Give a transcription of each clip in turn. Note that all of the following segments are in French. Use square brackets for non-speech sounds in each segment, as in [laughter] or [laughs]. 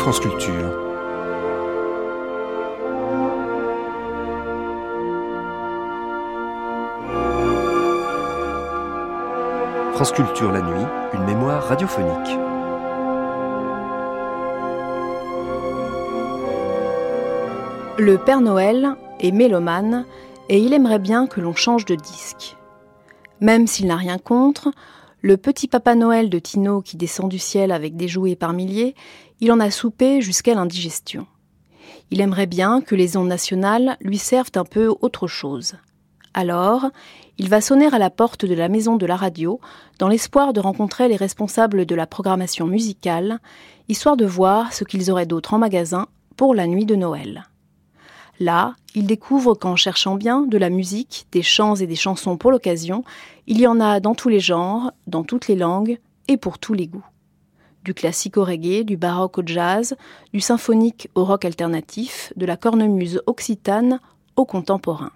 France Culture. France Culture la nuit, une mémoire radiophonique. Le Père Noël est mélomane et il aimerait bien que l'on change de disque. Même s'il n'a rien contre, le petit Papa Noël de Tino qui descend du ciel avec des jouets par milliers, il en a soupé jusqu'à l'indigestion. Il aimerait bien que les ondes nationales lui servent un peu autre chose. Alors, il va sonner à la porte de la maison de la radio dans l'espoir de rencontrer les responsables de la programmation musicale, histoire de voir ce qu'ils auraient d'autre en magasin pour la nuit de Noël. Là, il découvre qu'en cherchant bien de la musique, des chants et des chansons pour l'occasion, il y en a dans tous les genres, dans toutes les langues et pour tous les goûts. Du classique au reggae, du baroque au jazz, du symphonique au rock alternatif, de la cornemuse occitane au contemporain.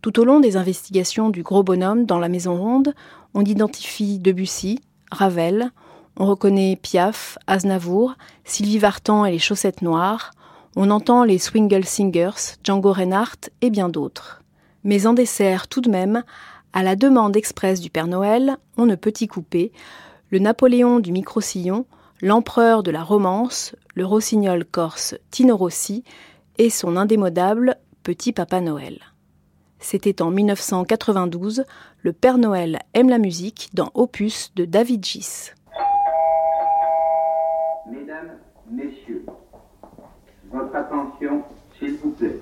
Tout au long des investigations du gros bonhomme dans la maison ronde, on identifie Debussy, Ravel, on reconnaît Piaf, Aznavour, Sylvie Vartan et les chaussettes noires, on entend les Swingle Singers, Django Reinhardt et bien d'autres. Mais en dessert, tout de même, à la demande expresse du Père Noël, on ne peut y couper le Napoléon du micro-sillon, l'empereur de la romance, le rossignol corse Tino Rossi et son indémodable Petit Papa Noël. C'était en 1992, le Père Noël aime la musique dans Opus de David Gis. Votre attention, s'il vous plaît.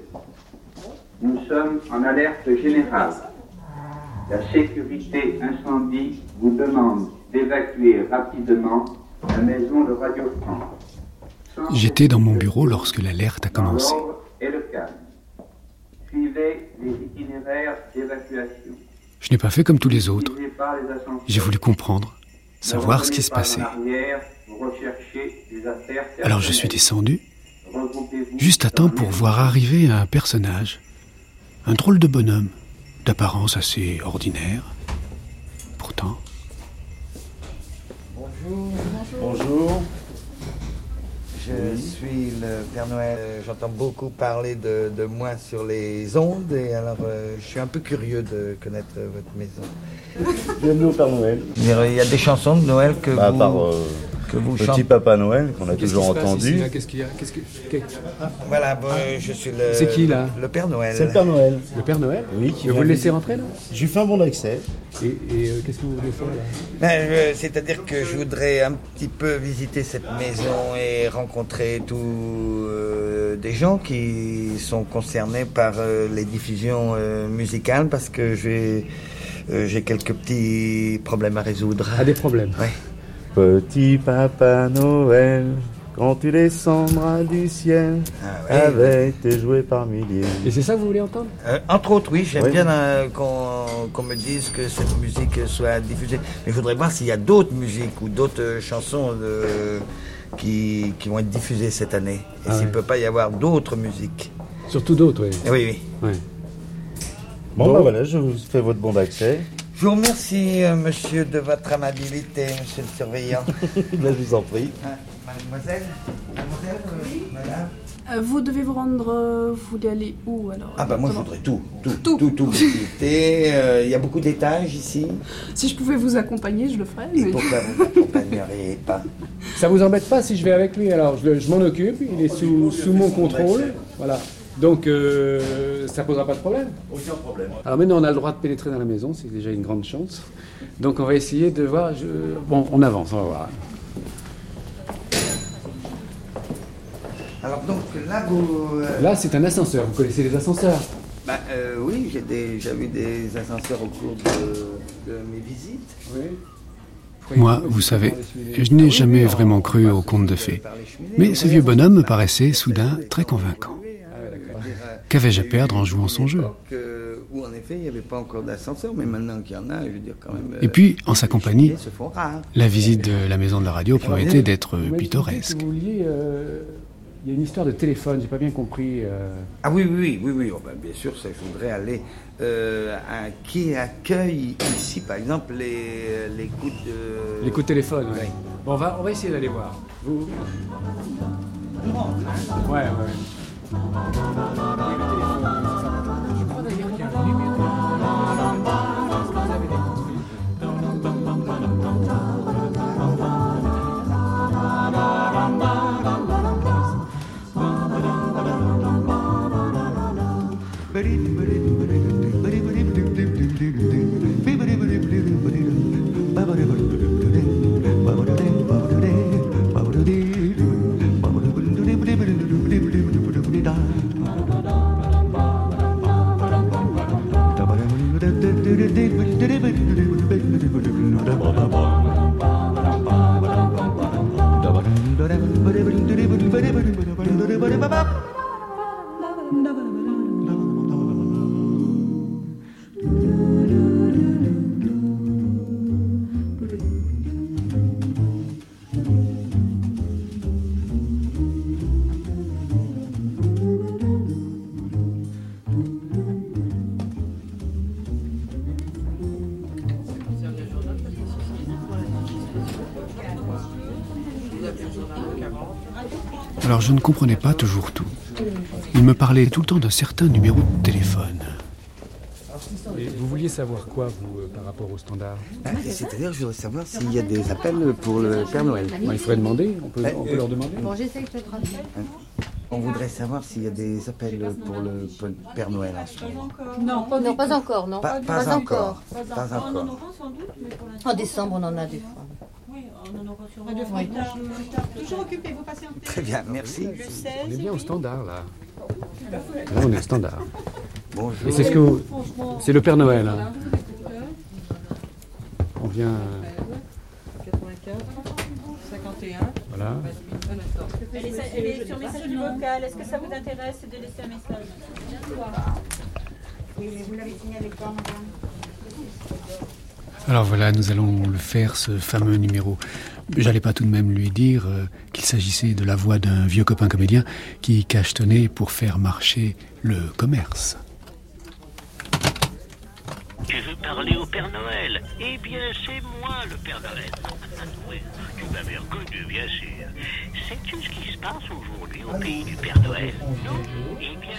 Nous sommes en alerte générale. La sécurité incendie vous demande d'évacuer rapidement la maison de Radio France. J'étais dans mon bureau lorsque l'alerte a commencé. Et le calme. Suivez les itinéraires d'évacuation. Je n'ai pas fait comme tous les autres. J'ai voulu comprendre, savoir ce qui se passait. Alors je suis descendu, juste à temps pour voir arriver un personnage, un drôle de bonhomme, d'apparence assez ordinaire. Pourtant, Bonjour, Bonjour. je suis le Père Noël. J'entends beaucoup parler de, de moi sur les ondes et alors euh, je suis un peu curieux de connaître votre maison. Bienvenue au Père Noël. Il y a- il y a des chansons de Noël que Bah, à vous, part euh, que vous Petit. Papa Noël, qu'on a toujours entendu. Qu'est-ce qu'il y a Qu'est-ce que... Voilà, bon, euh, je suis le. C'est qui, là Le Père Noël. C'est le Père Noël. Le Père Noël Oui, qui Vous le laissez rentrer là J'ai fait un bon d'accès. Et, et, euh, qu'est-ce que vous voulez faire là Ben, je- C'est-à-dire que je voudrais un petit peu visiter cette maison et rencontrer tous euh, des gens qui sont concernés par euh, les diffusions euh, musicales parce que j'ai euh, j'ai quelques petits problèmes à résoudre. Ah, des problèmes. Ouais. Petit Papa Noël, quand tu descendras du ciel, Ah, ouais. avec tes jouets par milliers. Et c'est ça que vous voulez entendre? Euh, entre autres, oui, j'aime Oui. bien euh, qu'on me dise que cette musique soit diffusée. Mais je voudrais voir s'il y a d'autres musiques ou d'autres euh, chansons qui, qui vont être diffusées cette année. Et Ah s'il ne ouais. peut pas y avoir d'autres musiques. Surtout d'autres, oui. Oui, oui. Ouais. Bon, Bon. bah voilà, je vous fais votre bon d'accès. Je vous remercie, euh, monsieur, de votre amabilité, monsieur le surveillant. Là, [laughs] je vous en prie. Ah, Mademoiselle Mademoiselle euh, Madame Euh, Vous devez vous rendre. euh, Vous voulez aller où alors Ah, bah moi, je voudrais tout. Tout, Tout. tout, tout visiter. Euh, Il y a beaucoup d'étages ici. Si je pouvais vous accompagner, je le ferais. Et Mais... pourquoi [laughs] vous m'accompagneriez pas? Ça vous embête pas si je vais avec lui? Alors, je, le- je m'en occupe, il est sous, sous mon contrôle. Voilà. Donc, euh, ça posera pas de problème. Aucun problème. Alors maintenant, on a le droit de pénétrer dans la maison, c'est déjà une grande chance. Donc, on va essayer de voir. je- Bon, on avance, on va voir. Alors, donc, là, vous. euh, Là, c'est un ascenseur. Vous connaissez les ascenseurs? Bah, euh, oui, j'ai déjà vu des ascenseurs au cours de, de mes visites. Oui. moi, vous savez, je n'ai jamais vraiment cru au conte de fées. Mais ce vieux bonhomme me paraissait soudain très convaincant. Qu'avais-je à perdre en jouant son jeu? Euh, Où en effet, il n'y avait pas encore d'ascenseur, mais maintenant qu'il y en a, je veux dire quand même. Et puis, en sa compagnie, la visite de la maison de la radio promettait d'être pittoresque. Vous vouliez, euh, il y a une histoire de téléphone, j'ai pas bien compris. euh. Ah oui, oui, oui, oui, oh, bah, bien sûr, ça, je voudrais aller euh, à qui accueille ici, par exemple, les, les coups de... Les coups de téléphone, ouais. Oui. Bon, on va, on va essayer d'aller voir. Vous Ouais, ouais. Thank you. Alors je ne comprenais pas toujours tout. Il me parlait tout le temps d'un certain numéro de téléphone. Et vous vouliez savoir quoi, vous, euh, par rapport au standard Ah, et C'est-à-dire, je voudrais savoir s'il y a des appels pour le Père Noël. Bon, Il faudrait demander, on peut, on peut leur demander. Bon, j'essaye de. On voudrait savoir s'il y a des appels pour le Père Noël en ce moment. Non, pas, non, pas encore, non. Pas, pas encore. Pas encore. En décembre, on en a des fois. Oui. Toujours occupé, vous patientez. Très bien, merci. Le 16. On est bien au standard, là. Là, on est au standard. Bonjour. Et c'est ce que vous- C'est le Père Noël. hein. On vient. euh, 95, 51. Voilà. Elle est, elle est sur messagerie vocale. Est-ce que ça vous intéresse de laisser un message? Oui, mais vous l'avez signé avec quoi, madame Alors voilà, nous allons le faire, ce fameux numéro. J'allais pas tout de même lui dire euh, qu'il s'agissait de la voix d'un vieux copain comédien qui cachetonnait pour faire marcher le commerce. Tu veux parler au Père Noël? Eh bien, c'est moi le Père Noël. [laughs] oui, tu m'avais reconnu, bien sûr. Sais-tu ce qui se passe aujourd'hui au pays du Père Noël? Non? Eh bien,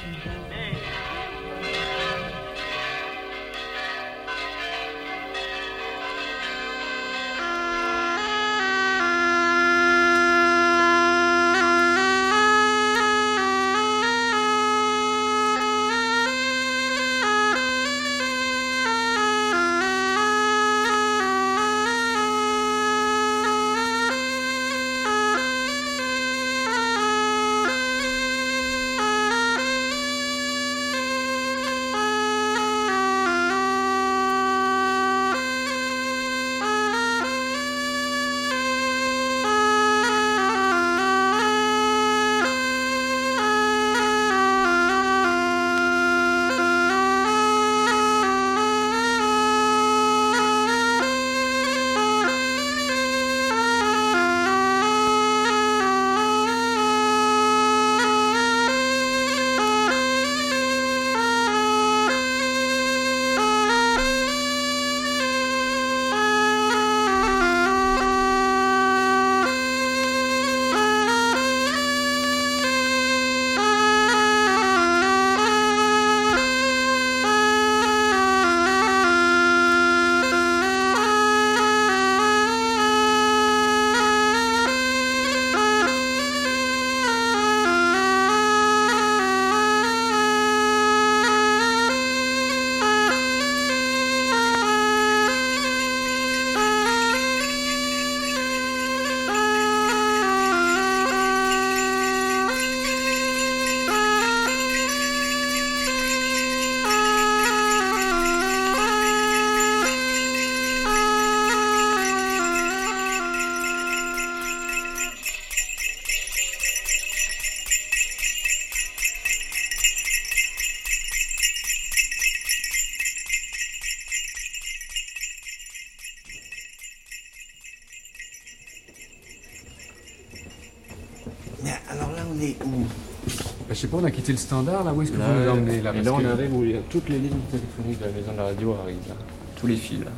sais pas, on a quitté le standard, là. Où est-ce que Là, vous nous emmenez, là? Et là, on que- arrive où il y a toutes les lignes téléphoniques de la maison de la radio arrivent, là. Tous les fils, là.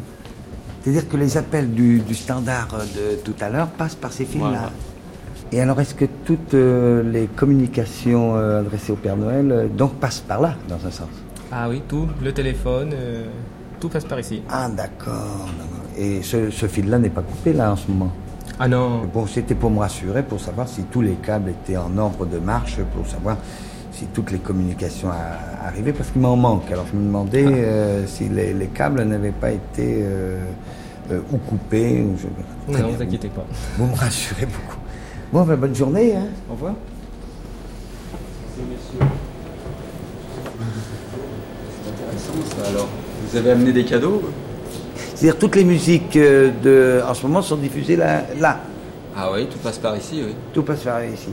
C'est-à-dire que les appels du, du standard de tout à l'heure passent par ces fils-là. Voilà. Et alors, est-ce que toutes euh, les communications euh, adressées au Père Noël euh, donc passent par là, dans un sens? Ah oui, tout, le téléphone, euh, tout passe par ici. Ah, d'accord. d'accord. Et ce, ce fil-là n'est pas coupé, là, en ce moment? Ah non. Bon, c'était pour me rassurer, pour savoir si tous les câbles étaient en ordre de marche, pour savoir si toutes les communications arrivaient, parce qu'il m'en manque. Alors, je me demandais euh, si les, les câbles n'avaient pas été euh, euh, ou coupés. Ou je... Très Non, bien. vous inquiétez pas. Vous me rassurez beaucoup. Bon, ben, bonne journée. Hein. Au revoir. C'est intéressant ça alors. Vous avez amené des cadeaux C'est-à-dire, toutes les musiques euh, de, en ce moment sont diffusées là. là. Ah oui, tout passe par ici, oui. Tout passe par ici.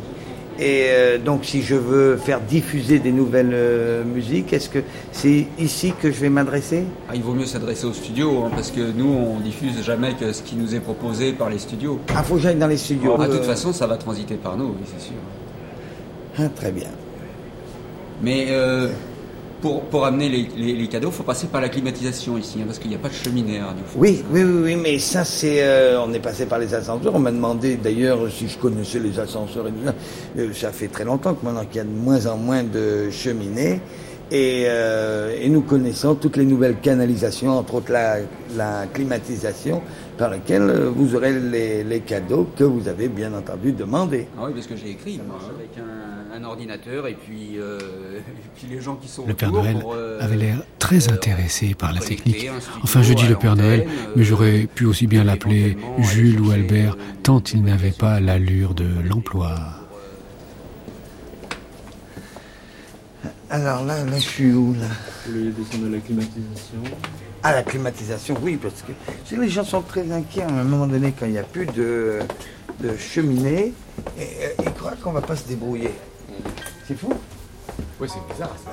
Et euh, donc, si je veux faire diffuser des nouvelles euh, musiques, est-ce que c'est ici que je vais m'adresser? Ah, il vaut mieux s'adresser au studio, hein, parce que nous, on diffuse jamais que ce qui nous est proposé par les studios. Ah, faut que j'aille dans les studios. Ah, de toute façon, ça va transiter par nous, oui, c'est sûr. ah, très bien. Mais euh, pour, pour amener les, les- les cadeaux, il faut passer par la climatisation ici, hein, parce qu'il n'y a pas de cheminée à Radio Oui, oui, oui, oui, mais ça, c'est. euh, on est passé par les ascenseurs. On m'a demandé d'ailleurs si je connaissais les ascenseurs et tout ça. Euh, ça fait très longtemps que maintenant qu'il y a de moins en moins de cheminées. Et, euh, et nous connaissons toutes les nouvelles canalisations, entre autres la, la climatisation, par laquelle euh, vous aurez les, les cadeaux que vous avez bien entendu demandé. Ah oui, parce que j'ai écrit, moi, avec un, un ordinateur, et puis, euh, [laughs] et puis les gens qui sont Le Père Noël pour, euh, avait l'air très intéressé par la technique. Enfin, je dis à le Père Noël, mais euh, j'aurais pu aussi bien l'appeler Jules ou Albert, tant il n'avait pas l'allure de l'emploi. Alors là, là, je suis où là Vous voulez descendre à la climatisation Ah, la climatisation, oui, parce que les gens sont très inquiets à un moment donné quand il n'y a plus de, de cheminée et euh, ils croient qu'on va pas se débrouiller. C'est fou. Oui, c'est bizarre. ça.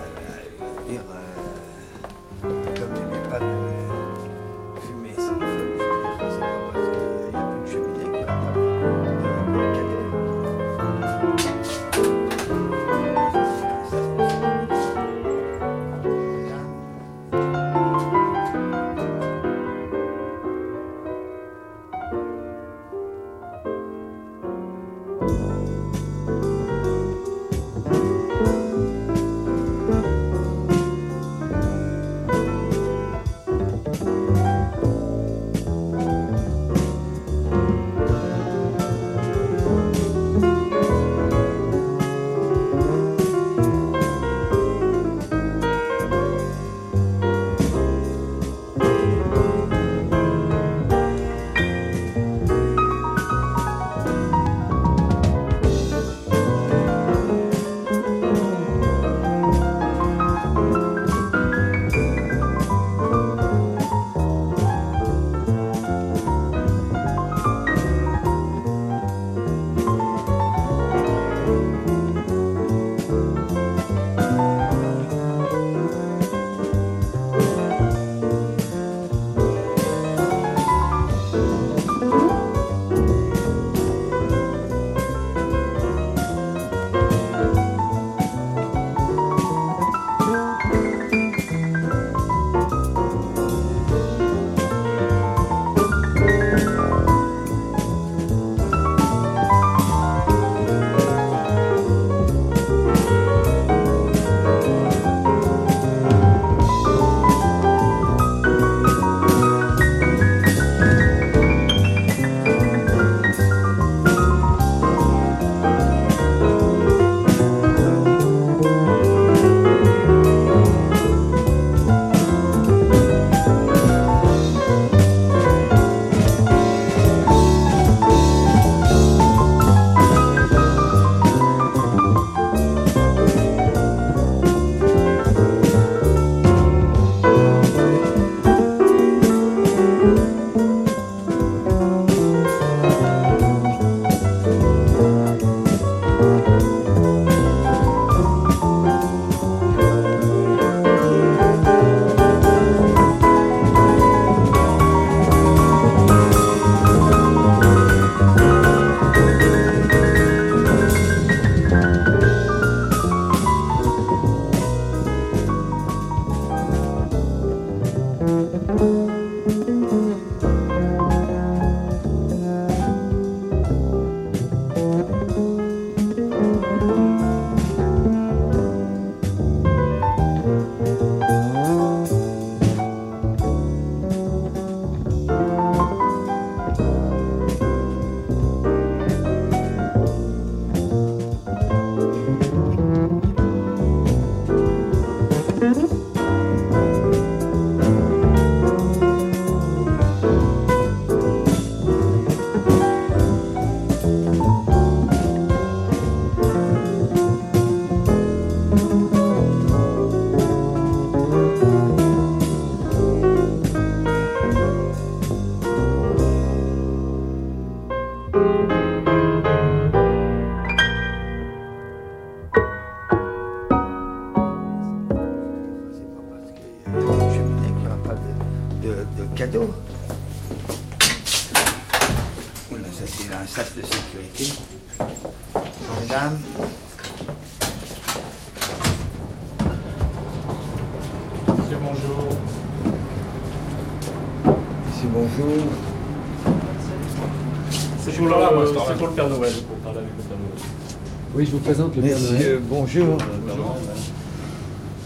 Oui, je vous présente le Monsieur, Noël. bonjour.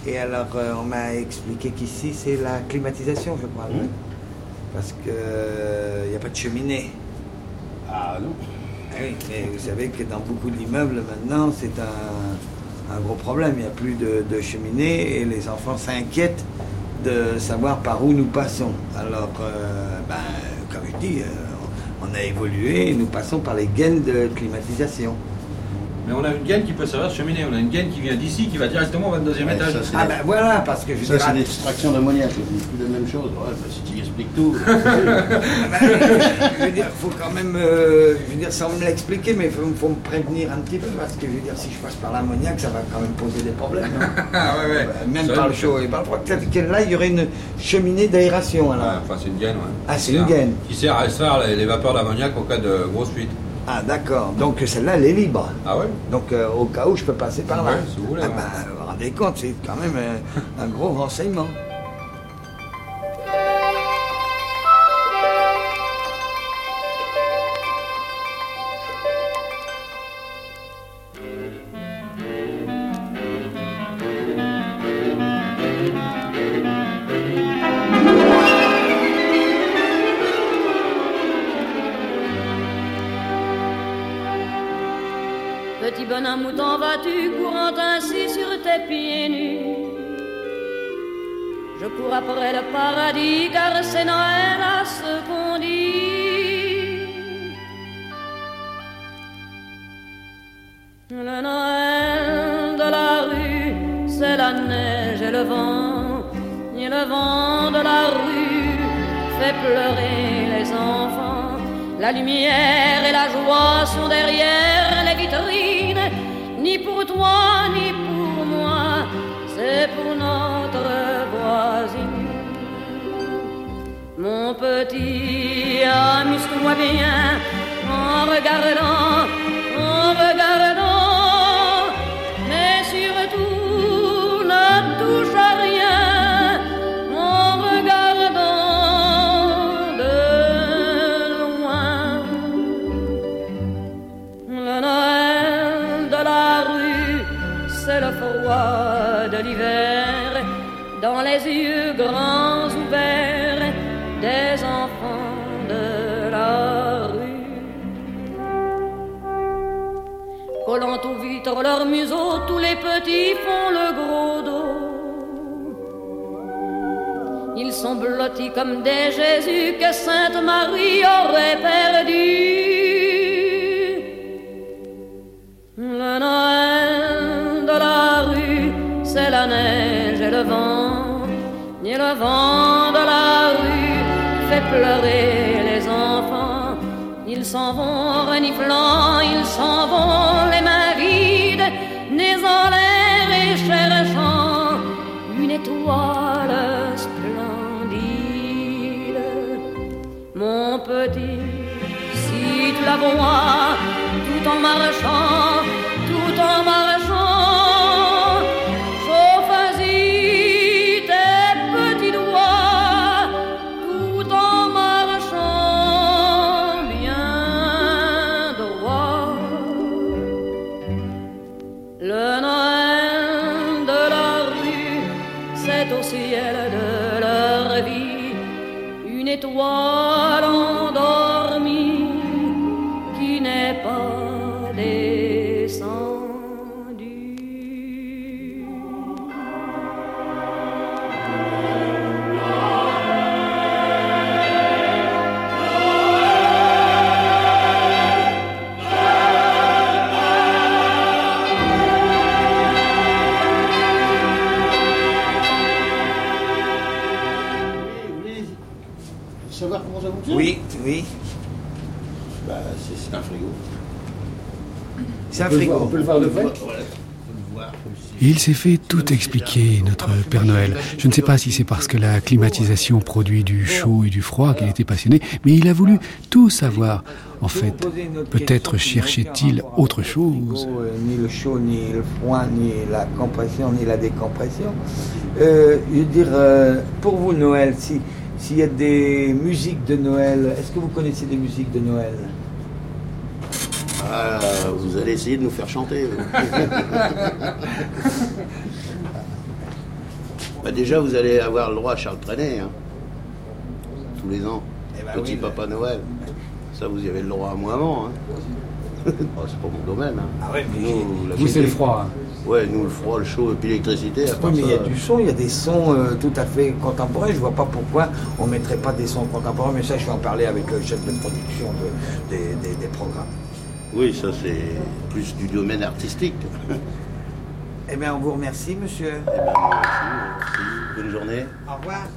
Et alors, euh, on m'a expliqué qu'ici, c'est la climatisation, je crois. Mmh. Parce qu'il n'y a pas de cheminée. Ah non. Ah oui, mais vous savez que dans beaucoup d'immeubles maintenant, c'est un, un gros problème. Il n'y a plus de, de cheminée et les enfants s'inquiètent de savoir par où nous passons. Alors, euh, ben, comme je dis, euh, on a évolué et nous passons par les gaines de climatisation. Mais on a une gaine qui peut servir de cheminée. On a une gaine qui vient d'ici, qui va directement au 22e Ouais, étage. ça, Ah ben voilà, parce que je Ça, c'est l'extraction d'ammoniac, c'est plus la même chose. Ouais, bah, si tu expliques tout. [laughs] je veux dire, faut quand même, euh, je veux dire, sans me l'expliquer, mais il faut, faut me prévenir un petit peu, parce que je veux dire, si je passe par l'ammoniac, ça va quand même poser des problèmes. hein. [laughs] Ah ouais, ouais. Même Ça, par le chaud et par le froid. Peut-être que là, il y aurait une cheminée d'aération, alors. Enfin, c'est une gaine, ouais. Ah, c'est Qui une sert- gaine. Qui sert à extraire les, les vapeurs d'ammoniac au cas de grosse fuite. Ah, d'accord. Donc celle-là, elle est libre. Ah ouais Donc euh, au cas où, je peux passer par là. Ouais, si vous voulez, Ah vous vous rendez compte, c'est quand même euh, un gros renseignement. Tes pieds nus Je cours après le paradis car c'est Noël à ce qu'on dit. Le Noël de la rue, c'est la neige et le vent. Et le vent de la rue fait pleurer les enfants. La lumière et la joie sont derrière les vitrines, ni pour toi ni pour c'est pour notre voisine. Mon petit, amuse-toi bien en regardant, leur tous les petits font le gros dos. Ils sont blottis comme des Jésus que Sainte Marie aurait perdu. Le Noël de la rue, c'est la neige et le vent. Et le vent de la rue fait pleurer les enfants. Ils s'en vont reniflant, ils s'en vont les mains étoile splendide. Mon petit, si tu la vois, tout en marchant, peut le voir- de il s'est fait tout expliquer, notre Père Noël. Je ne sais pas si c'est parce que la climatisation produit du chaud et du froid qu'il était passionné, mais il a voulu tout savoir. En fait, peut-être cherchait-il autre chose. Euh, Ni le chaud, ni le froid, ni la compression, ni la décompression. Euh, je veux dire, euh, pour vous, Noël, si- s'il y a des musiques de Noël, est-ce que vous connaissez des musiques de Noël? Ah, vous allez essayer de nous faire chanter. [laughs] Bah, déjà, vous allez avoir le droit à Charles Trenet, hein. tous les ans. Eh ben Petit oui, Papa Noël. Ça, vous y avez le droit à moi avant. Hein. [laughs] Oh, c'est pas mon domaine. Hein. Ah ouais, mais Nous, la Vous, c'est le froid. hein. Ouais, nous, le froid, le chaud et puis l'électricité. Oui, mais il y a du son, il y a des sons euh, tout à fait contemporains. Je vois pas pourquoi on mettrait pas des sons contemporains, mais ça, je vais en parler avec le chef de production de- des, des- des programmes. Oui, ça, c'est plus du domaine artistique. Eh bien, on vous remercie, monsieur. Eh ben, merci, merci. Bonne journée. Au revoir.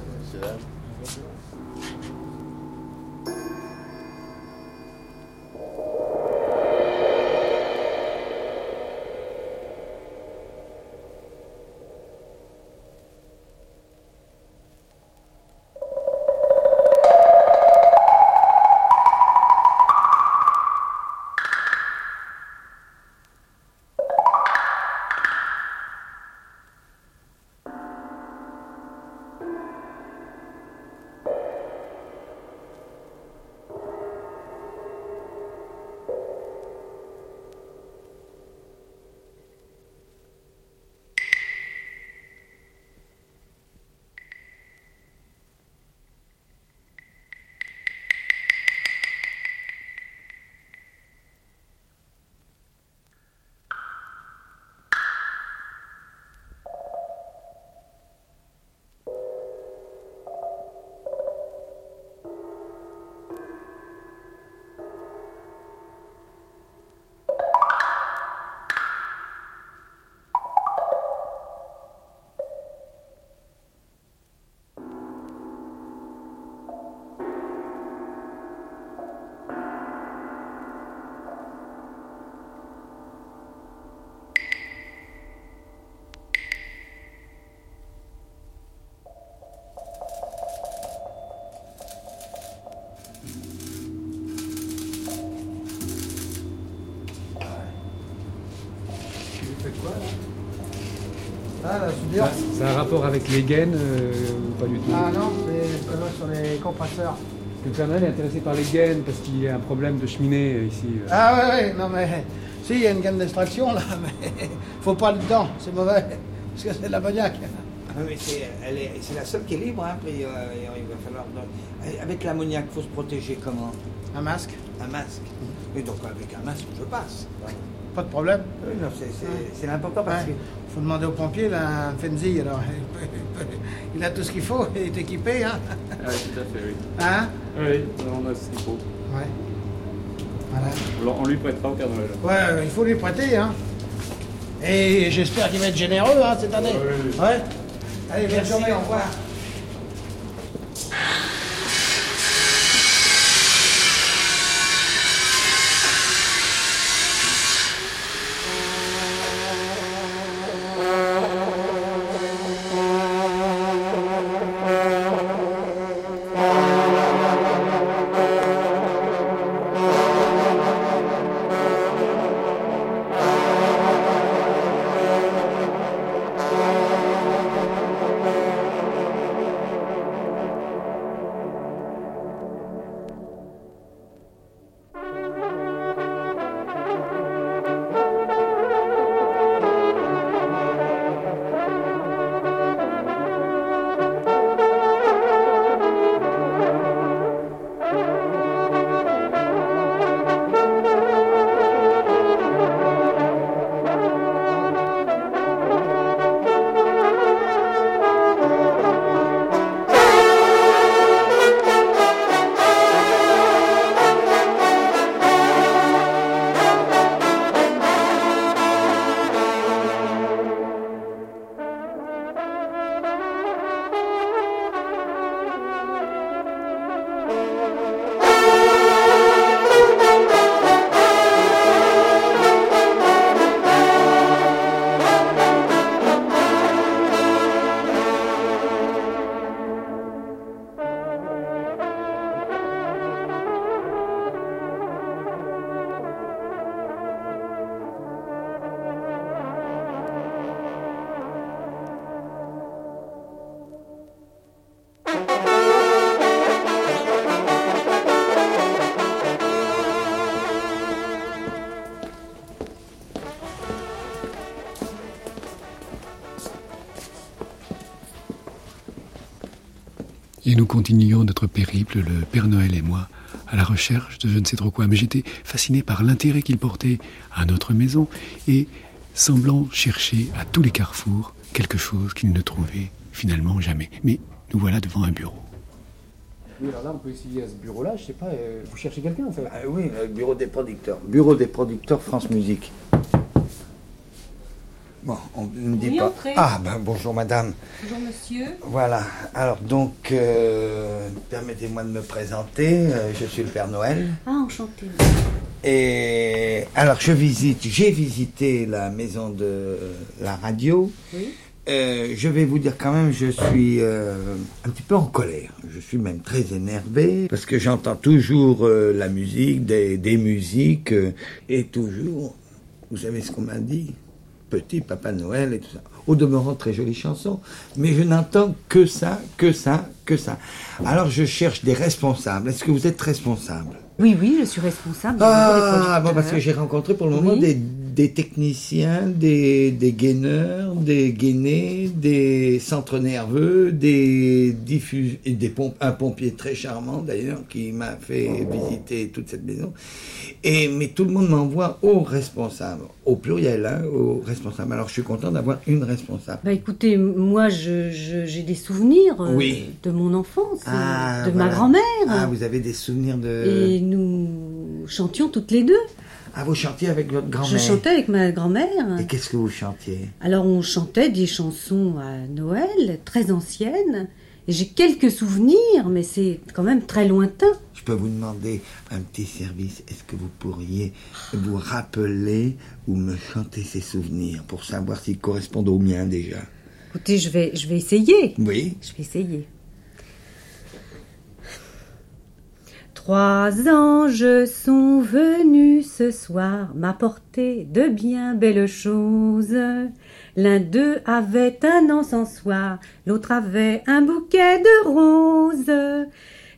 Là. Ah, la soudure Ça, ça a un rapport avec les gaines euh, ou pas du tout Ah non, c'est vraiment sur les compresseurs. Le Père Noël est intéressé par les gaines parce qu'il y a un problème de cheminée euh, ici. euh. Ah ouais, ouais, non mais... Si, il y a une gamme d'extraction là, [laughs] mais faut pas le dedans, c'est mauvais. Parce que c'est de l'ammoniac. Ah, mais c'est, elle est, c'est la seule qui est libre, hein, puis euh, il va falloir... Avec l'ammoniac, il faut se protéger comment? Un masque Un masque. Et donc avec un masque, je passe. Pas de problème. Oui, non, c'est, c'est, c'est l'important parce Ouais. que... Faut demander au pompier, là, un Fenzi, alors. [laughs] Il a tout ce qu'il faut, il est équipé, hein Ah, oui, tout à fait, oui. Hein? Oui, on a ce qu'il faut. Ouais. Voilà. On, on lui prêtera au Père Noël. Ouais, il faut lui prêter, hein. Et j'espère qu'il va être généreux, hein, cette année. Ouais. Allez, bonne Merci, journée, au revoir. Continuions notre périple, le Père Noël et moi, à la recherche de je ne sais trop quoi. Mais j'étais fasciné par l'intérêt qu'il portait à notre maison et semblant chercher à tous les carrefours quelque chose qu'il ne trouvait finalement jamais. Mais nous voilà devant un bureau. Oui, alors là, on peut essayer à ce bureau-là, je sais pas, euh, vous cherchez quelqu'un en fait Ah oui, le bureau des producteurs. Bureau des producteurs France Musique. Bon, on ne dit Oui, pas. entrez. Ah, ben bonjour madame. Bonjour monsieur. Voilà, alors donc, euh, permettez-moi de me présenter. Euh, je suis le Père Noël. Ah, enchanté. Et alors, je visite, j'ai visité la maison de la radio. Oui. Euh, je vais vous dire quand même, je suis euh, un petit peu en colère. Je suis même très énervé parce que j'entends toujours euh, la musique, des, des musiques, et toujours, vous savez ce qu'on m'a dit? Petit Papa Noël et tout ça. Au demeurant, très jolie chanson, mais je n'entends que ça, que ça, que ça. Alors je cherche des responsables. Est-ce que vous êtes responsable? Oui, oui, je suis responsable. ah, bon, parce que j'ai rencontré pour le moment Oui. des, des techniciens, des, des gaineurs, des gainés, des centres nerveux, des diffus, et des pompes, un pompier très charmant d'ailleurs qui m'a fait visiter toute cette maison. Et, mais tout le monde m'envoie au responsable, au pluriel, hein, au responsable. Alors je suis content d'avoir une responsable. Bah écoutez, moi je- je- j'ai des souvenirs euh, Oui. de mon enfance, euh, Ah, de ma grand-mère. Ah, vous avez des souvenirs de... Et nous chantions toutes les deux. Ah, vous chantiez avec votre grand-mère Je chantais avec ma grand-mère. Et qu'est-ce que vous chantiez? Alors on chantait des chansons à Noël, très anciennes. Et j'ai quelques souvenirs, mais c'est quand même très lointain. Je peux vous demander un petit service. Est-ce que vous pourriez vous rappeler ou me chanter ces souvenirs pour savoir s'ils correspondent aux miens déjà? Écoutez, je vais, je vais essayer. Oui. Je vais essayer. Trois anges sont venus ce soir m'apporter de bien belles choses. L'un d'eux avait un encensoir, l'autre avait un bouquet de roses.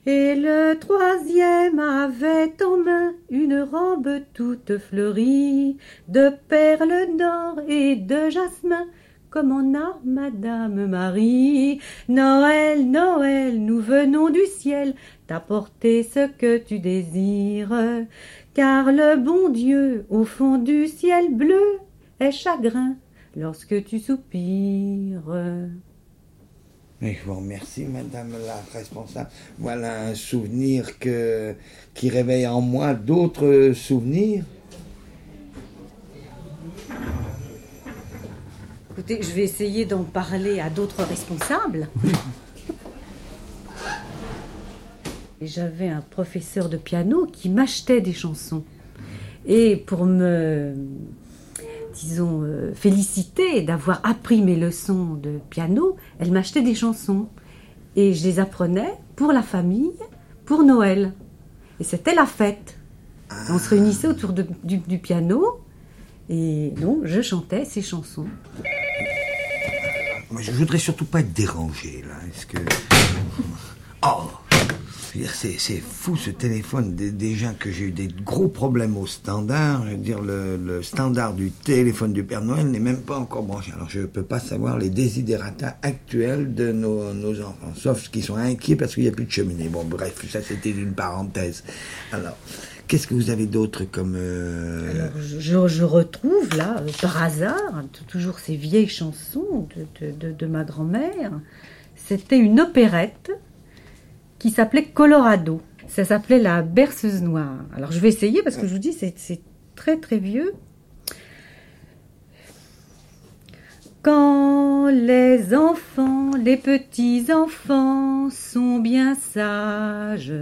Et le troisième avait en main une robe toute fleurie, de perles d'or et de jasmin, comme en a Madame Marie. Noël, Noël, nous venons du ciel t'apporter ce que tu désires, car le bon Dieu au fond du ciel bleu est chagrin lorsque tu soupires. Mais je vous remercie, Madame la responsable. Voilà un souvenir que, qui réveille en moi d'autres souvenirs. Écoutez, je vais essayer d'en parler à d'autres responsables. [laughs] J'avais un professeur de piano qui m'achetait des chansons. Et pour me, disons, euh, féliciter d'avoir appris mes leçons de piano, elle m'achetait des chansons. Et je les apprenais pour la famille, pour Noël. Et c'était la fête. On se réunissait autour du, piano. Et donc, je chantais ces chansons. Moi, je voudrais surtout pas être dérangé, là. Est-ce que. Oh c'est, fou ce téléphone. Dé- Déjà que j'ai eu des gros problèmes au standard. Je veux dire, le, standard du téléphone du Père Noël n'est même pas encore branché. Alors, je ne peux pas savoir les désiderata actuels de nos, enfants. Sauf qu'ils sont inquiets parce qu'il n'y a plus de cheminée. Bon, bref, ça c'était une parenthèse. Alors, qu'est-ce que vous avez d'autre comme. euh, Alors, je, retrouve là, euh, par hasard, t- toujours ces vieilles chansons de ma grand-mère. C'était une opérette qui s'appelait Colorado. Ça s'appelait La berceuse noire. Alors, je vais essayer parce que je vous dis, c'est c'est très très vieux. Quand les enfants, les petits enfants sont bien sages,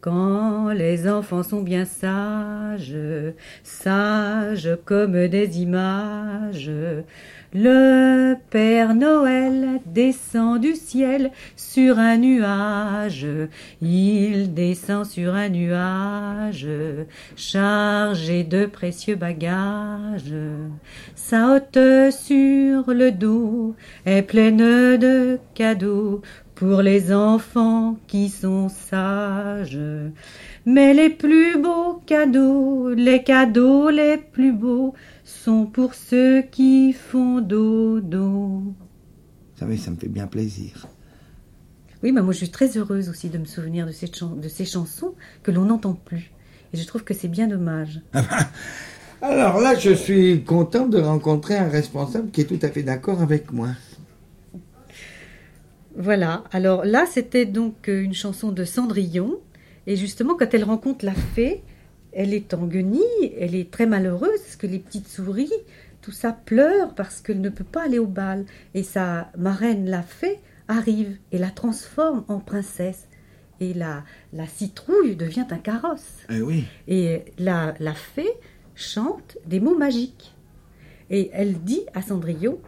quand les enfants sont bien sages, sages comme des images, le Père Noël descend du ciel sur un nuage, il descend sur un nuage, chargé de précieux bagages. Sa haute sur le dos est pleine de cadeaux pour les enfants qui sont sages. Mais les plus beaux cadeaux, les cadeaux les plus beaux, sont pour ceux qui font dodo. Vous savez, ça me fait bien plaisir. Oui, bah moi je suis très heureuse aussi de me souvenir de, cette de ces chansons que l'on n'entend plus. Et je trouve que c'est bien dommage. [laughs] Alors là, je suis content de rencontrer un responsable qui est tout à fait d'accord avec moi. Voilà, alors là c'était donc euh, une chanson de Cendrillon. Et justement, quand elle rencontre la fée, elle est en guenille, elle est très malheureuse parce que les petites souris, tout ça pleure parce qu'elle ne peut pas aller au bal. Et sa marraine, la fée, arrive et la transforme en princesse. Et la, la citrouille devient un carrosse. Eh oui. Et la, la fée chante des mots magiques. Et elle dit à Cendrillon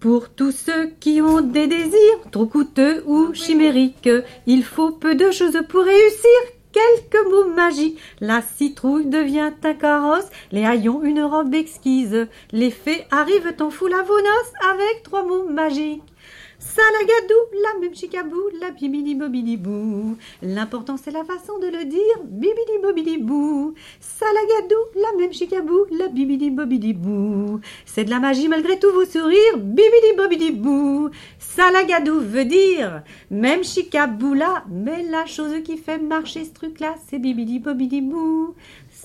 Pour tous ceux qui ont des désirs trop coûteux ou chimériques, il faut peu de choses pour réussir. Quelques mots magiques. La citrouille devient un carrosse, les haillons une robe exquise. Les fées arrivent en foule à vos noces avec trois mots magiques. Salagadou, la même chicabou, la bimini bobini bou. L'important c'est la façon de le dire, bibidi bobidi bou. Salagadou, la même chicabou, la bibidi bobidi bou. C'est de la magie malgré tous vos sourires, bibidi bobidi bou. Salagadou veut dire même chicabou là, mais la chose qui fait marcher ce truc là, c'est bibidi bobidi bou.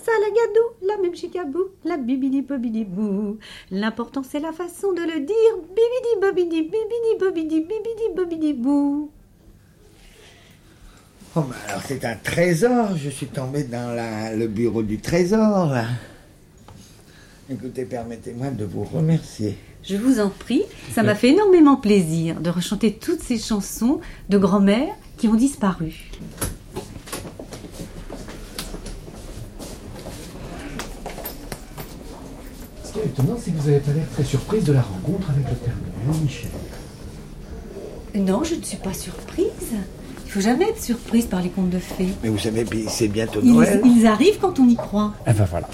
Salagadou, la même chicabou, la bibidi bobidi bou. L'important c'est la façon de le dire, bibidi bobidi, bibidi bobidi, bibidi bobidi bou. Oh, bah alors c'est un trésor, je suis tombé dans la- le bureau du trésor là. Écoutez, permettez-moi de vous remercier. Je vous en prie, ça m'a fait énormément plaisir de rechanter toutes ces chansons de grand-mère qui ont disparu. Ce qui est étonnant, c'est que vous n'avez pas l'air très surprise de la rencontre avec le Père Noël, Michel. Non, je ne suis pas surprise. Il faut jamais être surprise par les contes de fées. Mais vous savez, c'est bientôt Ils, Noël. ils arrivent quand on y croit. Eh ben voilà.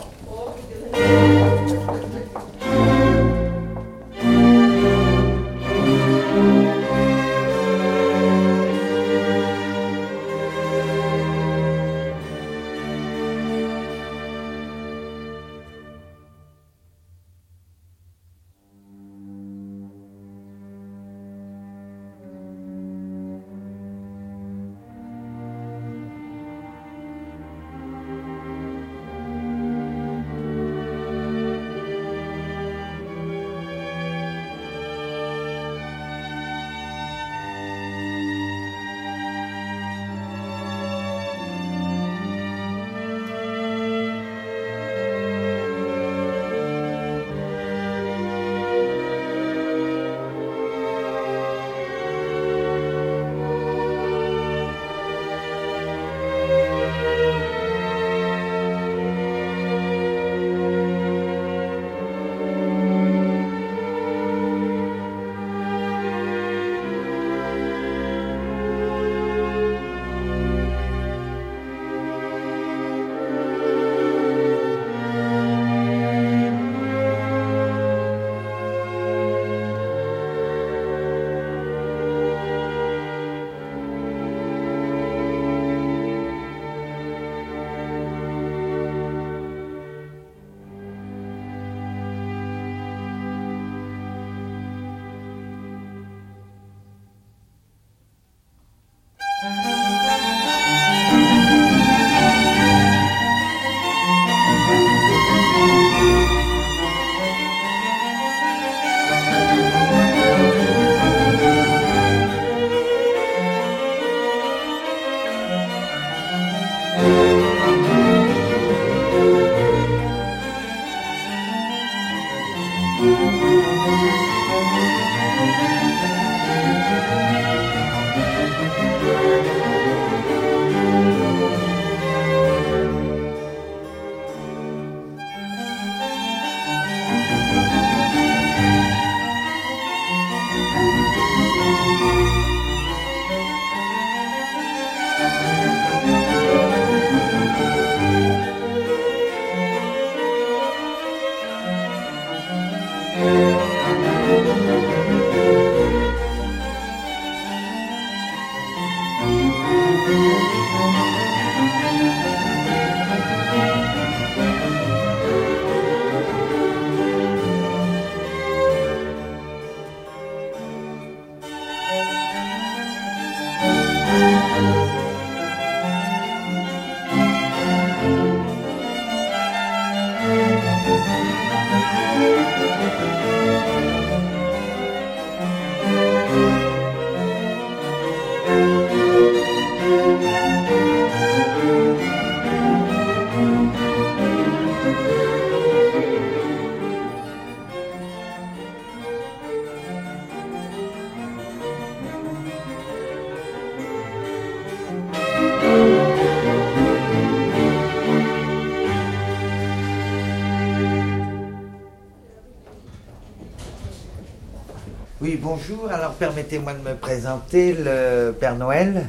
Bonjour. Alors permettez-moi de me présenter, le Père Noël.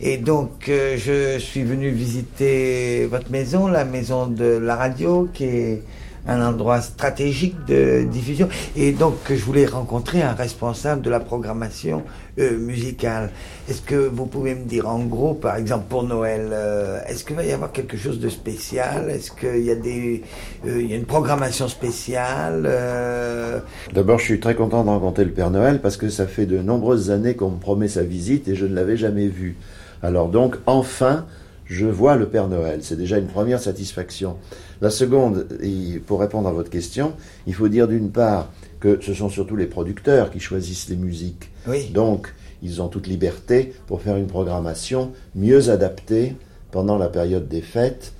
Et donc, euh, je suis venu visiter votre maison, la maison de la radio, qui est un endroit stratégique de diffusion. Et donc, je voulais rencontrer un responsable de la programmation euh, musicale. Est-ce que vous pouvez me dire, en gros, par exemple, pour Noël, euh, est-ce qu'il va y avoir quelque chose de spécial? Est-ce qu'il y a des, euh, il y a une programmation spéciale euh, D'abord, je suis très content de rencontrer le Père Noël parce que ça fait de nombreuses années qu'on me promet sa visite et je ne l'avais jamais vu. Alors donc, enfin, je vois le Père Noël. C'est déjà une première satisfaction. La seconde, et pour répondre à votre question, il faut dire d'une part que ce sont surtout les producteurs qui choisissent les musiques. Oui. Donc, ils ont toute liberté pour faire une programmation mieux adaptée pendant la période des fêtes,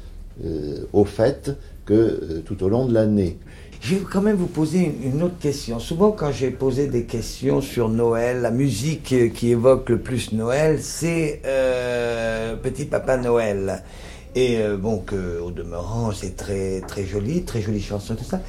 euh, aux fêtes, que euh, tout au long de l'année. Je vais quand même vous poser une- autre question. Souvent, quand j'ai posé des questions sur Noël, la musique euh, qui évoque le plus Noël, c'est euh, Petit Papa Noël. Et euh, bon, que, au demeurant, c'est très très joli, très jolie chanson, tout ça.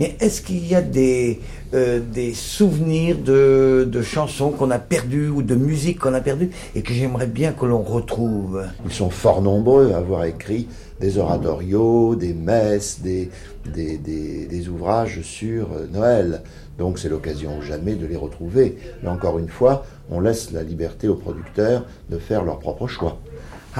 Mais est-ce qu'il y a des euh, des souvenirs de, de chansons qu'on a perdues ou de musique qu'on a perdues et que j'aimerais bien que l'on retrouve? Ils sont fort nombreux à avoir écrit des oratorios, des messes, des, des, des- des ouvrages sur euh, Noël. Donc c'est l'occasion jamais de les retrouver. Mais encore une fois, on laisse la liberté aux producteurs de faire leur propre choix.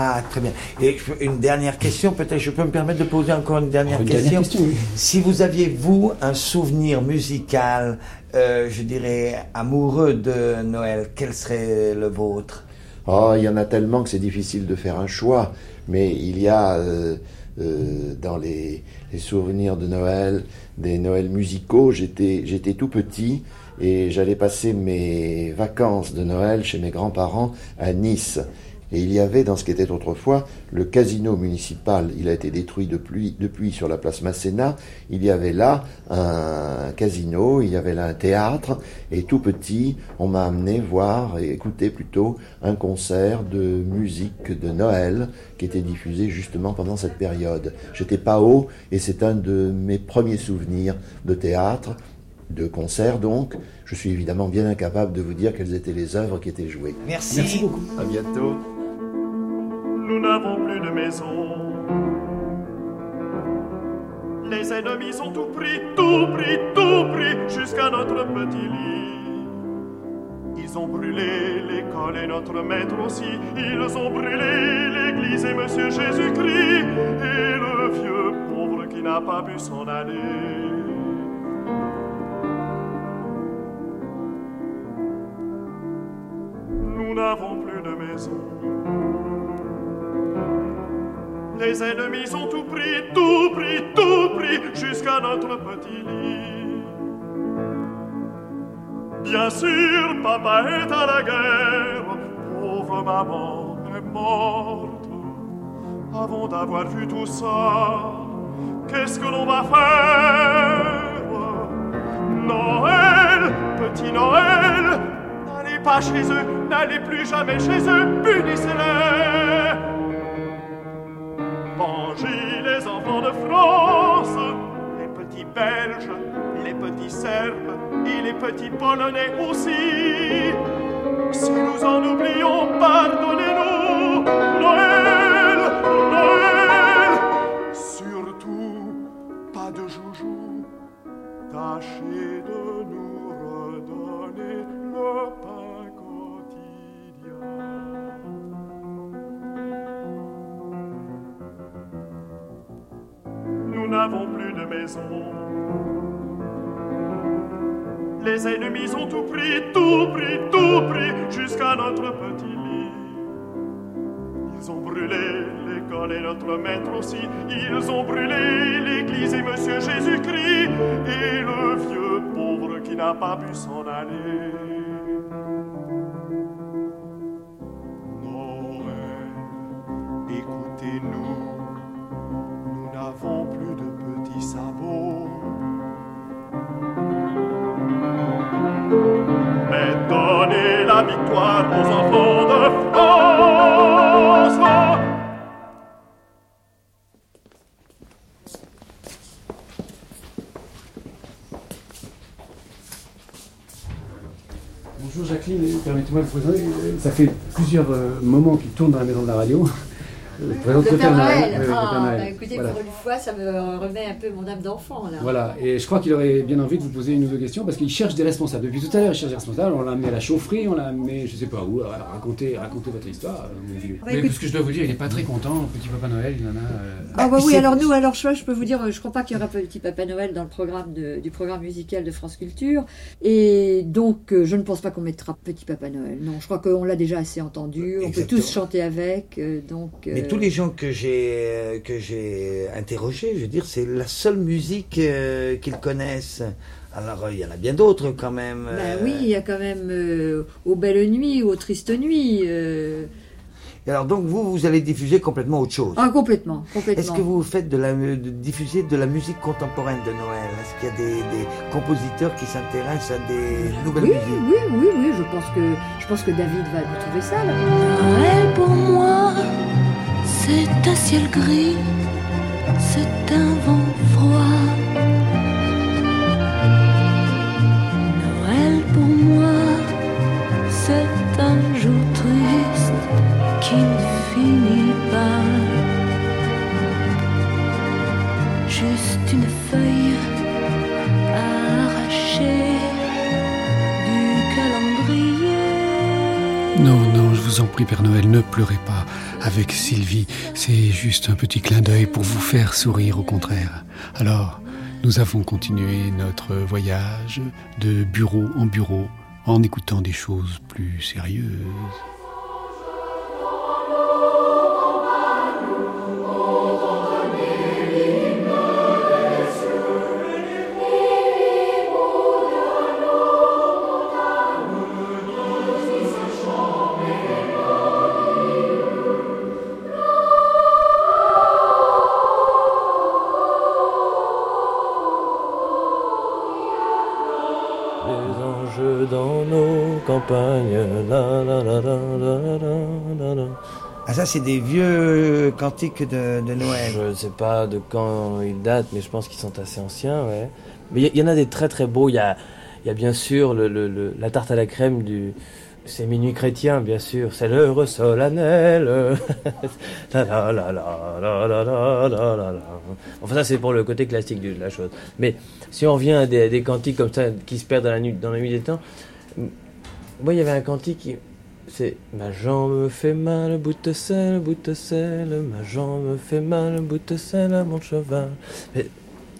Ah, très bien. Et une dernière question, peut-être je peux me permettre de poser encore une dernière Une question. dernière question, oui. Si vous aviez, vous, un souvenir musical, euh, je dirais, amoureux de Noël, quel serait le vôtre? Oh, il y en a tellement que c'est difficile de faire un choix. Mais il y a euh, euh, dans les, les souvenirs de Noël des Noëls musicaux. J'étais tout petit et j'allais passer mes vacances de Noël chez mes grands-parents à Nice. Et il y avait dans ce qui était autrefois le casino municipal. Il a été détruit depuis, depuis sur la place Masséna. Il y avait là un casino, il y avait là un théâtre. Et tout petit, on m'a amené voir et écouter plutôt un concert de musique de Noël qui était diffusé justement pendant cette période. J'étais pas haut et c'est un de mes premiers souvenirs de théâtre, de concert donc. Je suis évidemment bien incapable de vous dire quelles étaient les œuvres qui étaient jouées. Merci. Merci beaucoup. À bientôt. Nous n'avons plus de maison. Les ennemis ont tout pris, tout pris, tout pris, jusqu'à notre petit lit. Ils ont brûlé l'école et notre maître aussi. Ils ont brûlé l'église et Monsieur Jésus-Christ. Et le vieux pauvre qui n'a pas pu s'en aller. Nous n'avons plus de maison. Les ennemis ont tout pris, tout pris, tout pris, jusqu'à notre petit lit. Bien sûr, papa est à la guerre, pauvre maman est morte. Avant d'avoir vu tout ça, qu'est-ce que l'on va faire? Noël, petit Noël, n'allez pas chez eux, n'allez plus jamais chez eux, punissez-les. France, les petits Belges, les petits Serbes et les petits Polonais aussi. Si nous en oublions, pardonnez-nous. Noël, Noël, surtout pas de joujou. Tâchez de nous redonner le pain Nous n'avons plus de maison. Les ennemis ont tout pris, tout pris, tout pris, jusqu'à notre petit lit. Ils ont brûlé l'école et notre maître aussi. Ils ont brûlé l'église et Monsieur Jésus-Christ. Et le vieux pauvre qui n'a pas pu s'en aller. Mais donnez la victoire aux enfants de France. Bonjour Jacqueline, permettez-moi de vous présenter. Ça fait plusieurs euh, moments qu'il tourne dans la maison de la radio. Le Père Noël. Ouais, le Père Ah, Noël. bah, écoutez, Voilà. pour une fois, ça me remet un peu mon âme d'enfant là. Voilà, et je crois qu'il aurait bien envie de vous poser une ou deux questions parce qu'il cherche des responsables. Depuis tout à l'heure, il cherche des responsables. On l'a amené à la chaufferie, on l'a amené, je sais pas où, à raconter, raconter votre histoire. euh, mon vieux. Mais écoute- ce que je dois vous dire, il n'est pas très content, petit Papa Noël, il en a. euh, Ah bah oui, alors nous, alors je, je peux vous dire, euh, je crois pas qu'il y aura Petit Papa Noël dans le programme de- du programme musical de France Culture, et donc je ne pense pas qu'on mettra Petit Papa Noël. Non, je crois qu'on l'a déjà assez entendu. On peut tous chanter avec, donc. Mais tous les gens que j'ai que j'ai interrogés, je veux dire, c'est la seule musique euh, qu'ils connaissent. Alors euh, il y en a bien d'autres quand même. euh, oui, il y a quand même euh, aux belles nuits, aux tristes nuits. euh, et Alors donc vous, vous allez diffuser complètement autre chose. Ah complètement, complètement. Est-ce que vous faites de la de diffuser de la musique contemporaine de Noël? Est-ce qu'il y a des, des compositeurs qui s'intéressent à des nouvelles Oui, musiques? oui, oui, oui, je pense que je pense que David va nous trouver ça là. Noël pour moi, c'est un ciel gris, c'est un vent froid. Noël pour moi, c'est un jour triste qui ne finit pas. Juste une feuille arrachée du calendrier. Non, non, je vous en prie, Père Noël, ne pleurez pas avec Sylvie. C'est juste un petit clin d'œil pour vous faire sourire, au contraire. Alors, nous avons continué notre voyage de bureau en bureau en écoutant des choses plus sérieuses. c'est des vieux cantiques de, Noël. Je ne sais pas de quand ils datent, mais je pense qu'ils sont assez anciens. Mais il y, en a des très très beaux. Il y a, bien sûr la tarte à la crème du. C'est minuit chrétien, bien sûr, c'est l'heure solennelle. [laughs] Enfin, ça, c'est pour le côté classique de la chose. Mais si on revient à des, des cantiques comme ça qui se perdent dans la nuit, dans la nuit des temps, moi, il y avait un cantique qui c'est Ma jambe me fait mal, bout de sel, bout de sel, ma jambe fait mal, bout de sel à mon cheval. Mais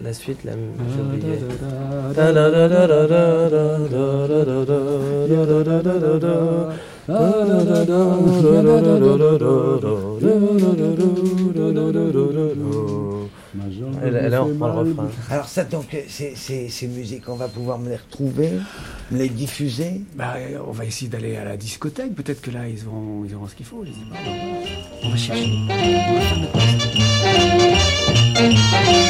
la suite, oublié. Et là, et là, on reprend le refrain. Alors ça donc ces, ces, ces musiques, on va pouvoir me les retrouver, me les diffuser. Bah, euh, on va essayer d'aller à la discothèque. Peut-être que là, ils auront, ils auront ce qu'il faut. Je sais pas. On va chercher. Oh,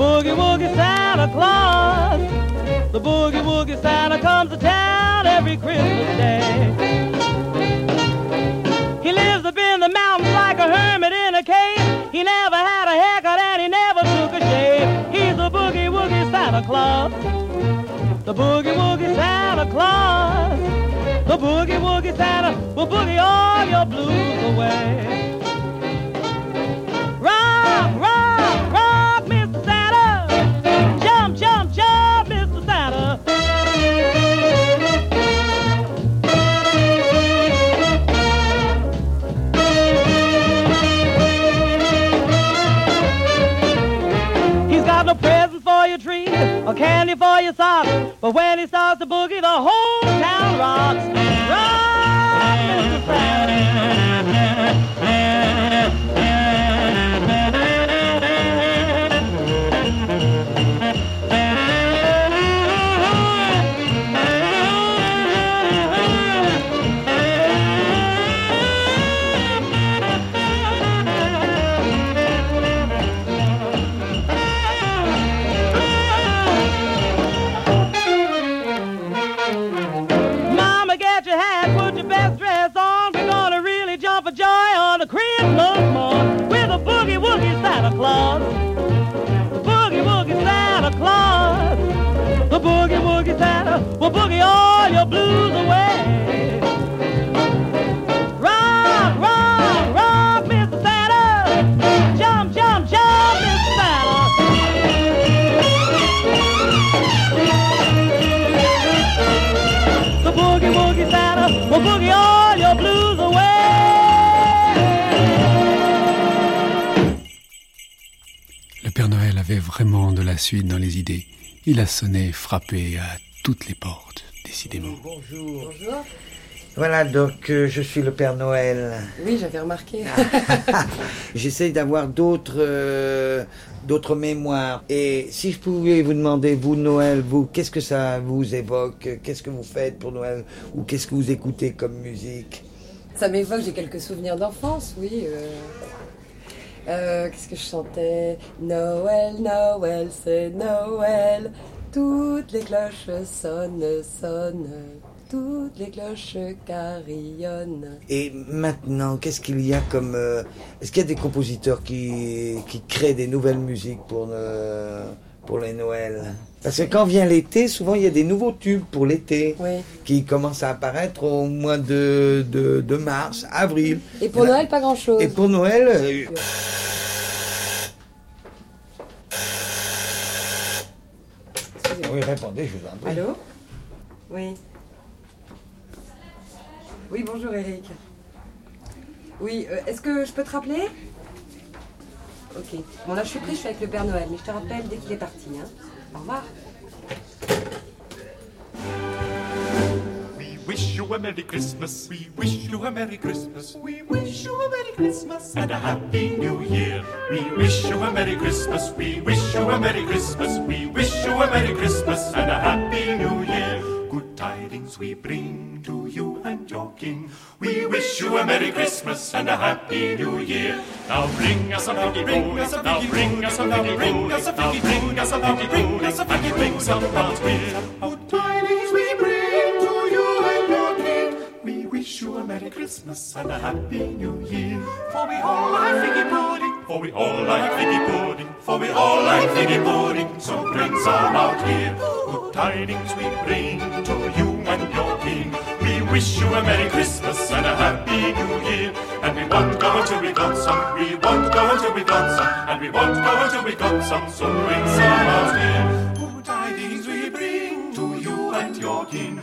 boogie woogie Santa Claus. The boogie woogie Santa comes to town every Christmas day. He lives up in the mountains like a hermit in a cave. He never had a haircut and he never took a shave. He's a boogie woogie Santa Claus. The boogie woogie Santa Claus. The boogie woogie Santa will boogie all your blues away. Candy for your socks. But when he starts to boogie, the whole town rocks. Rock, Mr. Mama, vraiment de la suite dans les idées. Il a sonné, frappé à toutes les portes, décidément. Bonjour. Bonjour. Voilà, donc euh, je suis le Père Noël. Oui, j'avais remarqué. [laughs] J'essaye d'avoir d'autres euh, d'autres mémoires. Et si je pouvais vous demander, vous, Noël, vous, qu'est-ce que ça vous évoque? Qu'est-ce que vous faites pour Noël? Ou qu'est-ce que vous écoutez comme musique? Ça m'évoque, j'ai quelques souvenirs d'enfance, oui. euh. Euh, Qu'est-ce que je chantais? Noël, Noël, c'est Noël. Toutes les cloches sonnent, sonnent. Toutes les cloches carillonnent. Et maintenant, qu'est-ce qu'il y a comme... euh, Est-ce qu'il y a des compositeurs qui, qui créent des nouvelles musiques pour, le- pour les Noëls Parce que quand vient l'été, souvent il y a des nouveaux tubes pour l'été qui commencent à apparaître au mois de, de, de mars, avril. Et pour Noël, pas grand-chose. Et pour Noël... euh, Oui, répondez, je vous en prie. Allô? Oui. Oui, bonjour Eric. Oui, euh, est-ce que je peux te rappeler? Ok. Bon, là, je suis prise, je suis avec le Père Noël, mais je te rappelle dès qu'il est parti. Hein. Au revoir. We wish you a Merry Christmas. We wish you a Merry Christmas. We wish you a Merry Christmas and a Happy New Year. We wish you a Merry Christmas. We wish you a Merry Christmas. We wish you a Merry Christmas and a Happy New Year. good tidings we bring to you and your king. We wish you a Merry Christmas and a Happy New Year. Now bring us a piggy bring us a now bring a piggy bring us a piggy bring us a piggy bring us a piggy bring us a piggy bring us a piggy bring bring wish you a Merry Christmas and a Happy New Year. For we all like figgy pudding. For we all like figgy pudding. For we all like figgy pudding. So bring some out here. Good tidings we bring to you and your King. We wish you a Merry Christmas and a Happy New Year. And we won't go until we got some. We won't go until we got some. And we won't go until we got some. So bring some out here. Good tidings we bring to you and your King.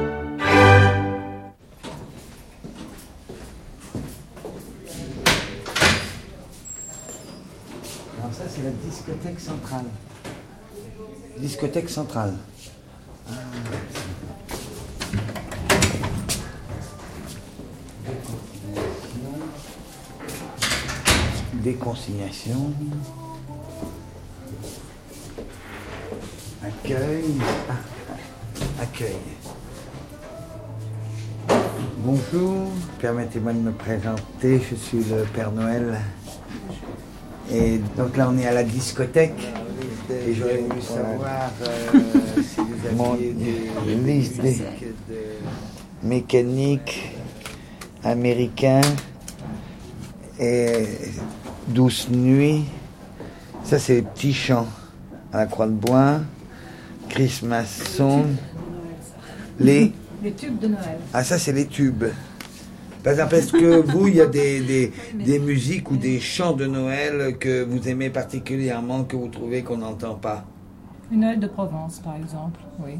La discothèque centrale. Discothèque centrale. Ah, Déconsignation. Accueil. Ah, accueil. Bonjour, permettez-moi de me présenter, je suis le Père Noël. Et donc là, on est à la discothèque. Et j'aurais voulu savoir euh, [laughs] si vous aviez des liste des- musiques de mécanique américain et Douce Nuit. Ça, c'est les petits chants à la Croix de Bois. Christmas Song. Les Les tubes de Noël. ah, ça, c'est les tubes. Par exemple, est-ce que vous, il y a des, des, des musiques ou des chants de Noël que vous aimez particulièrement, que vous trouvez qu'on n'entend pas? Une Noël de Provence, par exemple. Oui.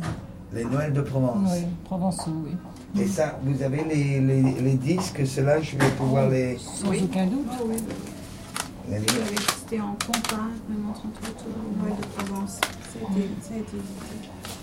Les Noëls de Provence? Oui, provençaux, oui. Et ça, vous avez les, les, les disques, ceux-là, je vais pouvoir les... Sans aucun doute. les lire. C'était en tout au Noël de Provence. Ça a été, ça a été édité.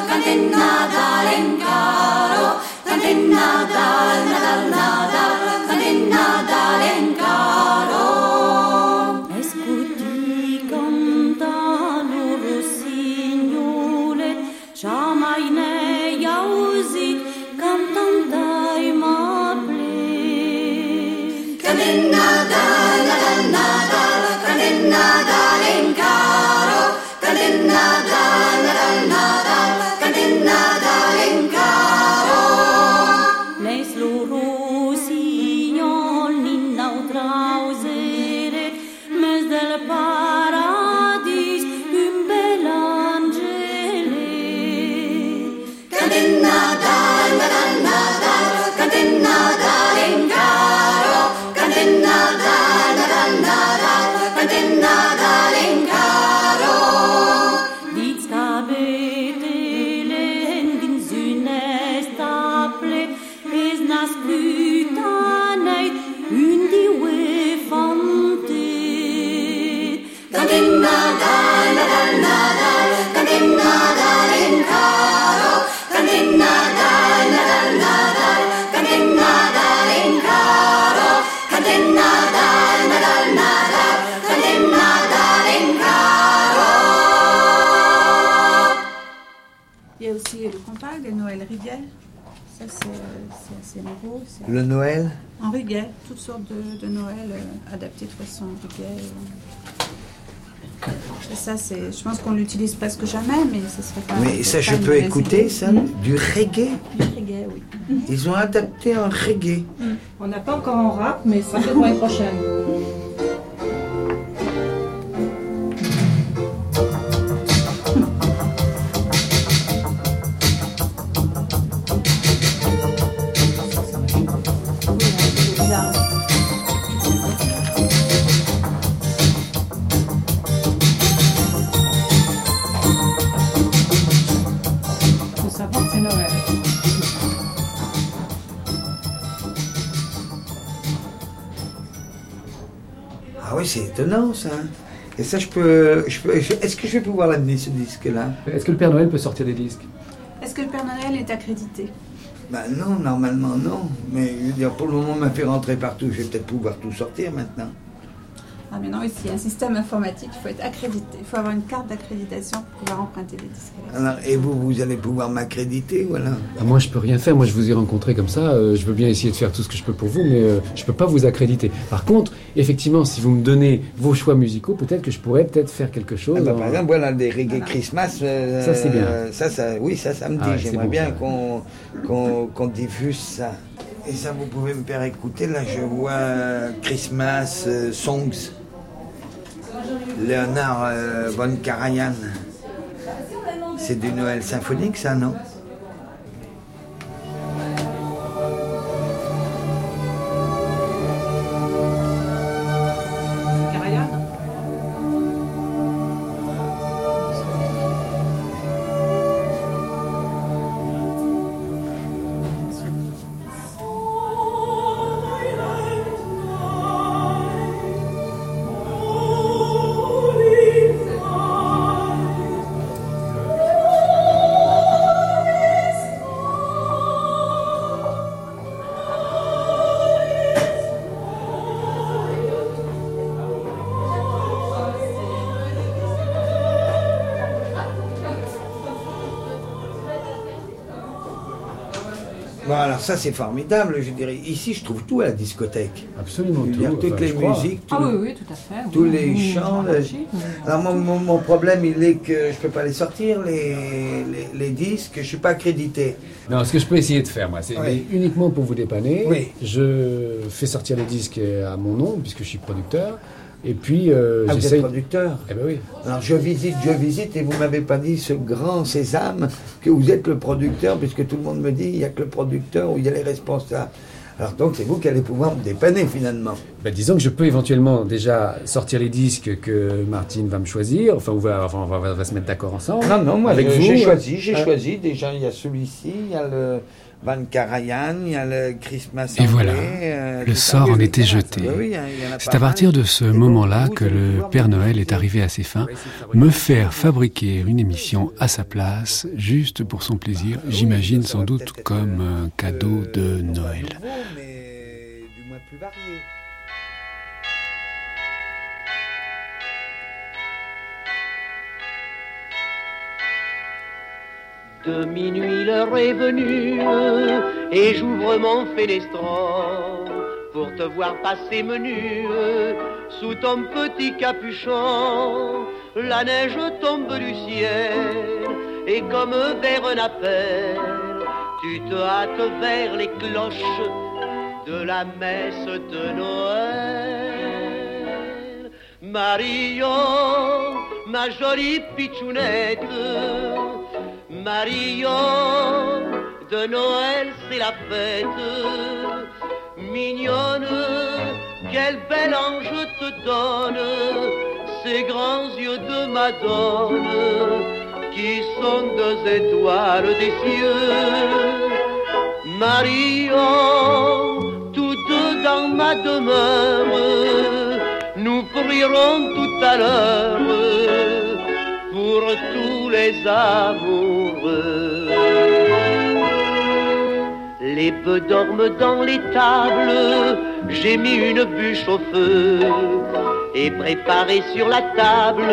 Nadal, cante Nadal in caro, cante Nadal, Nadal, Nadal, je pense qu'on l'utilise presque jamais, mais ce serait pas. Mais ça, je peux écouter idée. ça Du reggae Du oui. Ils ont adapté un reggae. On n'a pas encore en rap, mais ça peut pour l'année prochaine. Étonnant ça. Et ça, je peux. Je peux je- Est-ce que je vais pouvoir l'amener ce disque-là? Est-ce que le Père Noël peut sortir des disques? Est-ce que le Père Noël est accrédité? Bah non, normalement non. Mais je veux dire, pour le moment, on m'a fait rentrer partout. Je vais peut-être pouvoir tout sortir maintenant. Ah, mais non, ici, il y a un système informatique, il faut être accrédité. Il faut avoir une carte d'accréditation pour pouvoir emprunter des disques. Alors, et vous, vous allez pouvoir m'accréditer, voilà. Ah, Moi, je peux rien faire. Moi, je vous ai rencontré comme ça. euh, je veux bien essayer de faire tout ce que je peux pour vous, mais euh, je peux pas vous accréditer. Par contre, effectivement, si vous me donnez vos choix musicaux, peut-être que je pourrais peut-être faire quelque chose. Ah bah, en- par exemple, voilà, des reggae Christmas. euh, Ça, c'est bien. Ça, ça, oui, ça, ça me dit. Ah ouais, c'est J'aimerais bon, bien qu'on qu'on qu'on diffuse ça. Et ça, vous pouvez me faire écouter. Là, je vois euh, Christmas euh, Songs. Léonard euh, von Karajan. C'est du Noël symphonique, ça, non? Ça, c'est formidable, je dirais. Ici, je trouve tout à la discothèque. Absolument veux dire, tout, toutes enfin, les musiques, Ah tout- oui, oui, tout à fait. oui. tous les Mmh, chants. le- mmh. Alors mon, mon- mon problème, il est que je peux pas les sortir, les, les, les disques, je suis pas accrédité. Non, ce que je peux essayer de faire, moi, c'est Oui. uniquement pour vous dépanner. Oui. Je fais sortir les disques à mon nom, puisque je suis producteur. Et puis, euh, Ah, vous êtes producteur Eh ben oui. Alors je visite, je visite, et vous m'avez pas dit ce grand sésame que vous êtes le producteur, puisque tout le monde me dit il y a que le producteur ou il y a les responsables. Alors donc c'est vous qui allez pouvoir me dépanner finalement. Ben, disons que je peux éventuellement déjà sortir les disques que Martine va me choisir. Enfin, on va, enfin, on va, on va se mettre d'accord ensemble. Non, non, moi avec je- vous. j'ai choisi, j'ai Euh, choisi. Déjà il y a celui-ci, il y a le Van Karajan, il y a le Christmas Et voilà, euh, le sort en était jeté. C'est à partir de ce moment-là que le Père Noël est arrivé à ses fins, me faire fabriquer une émission à sa place, juste pour son plaisir, j'imagine sans doute comme un cadeau de Noël. De minuit l'heure est venue et j'ouvre mon fenestron pour te voir passer menu sous ton petit capuchon. La neige tombe du ciel et comme vers un appel, tu te hâtes vers les cloches de la messe de Noël. Marion, ma jolie pitchounette, Marion, de Noël c'est la fête. Mignonne, quel bel ange te donne ces grands yeux de Madone qui sont deux étoiles des cieux. Marion, tous deux dans ma demeure, nous prierons tout à l'heure pour tous les amoureux. Les bœufs dorment dans les tables, j'ai mis une bûche au feu et préparé sur la table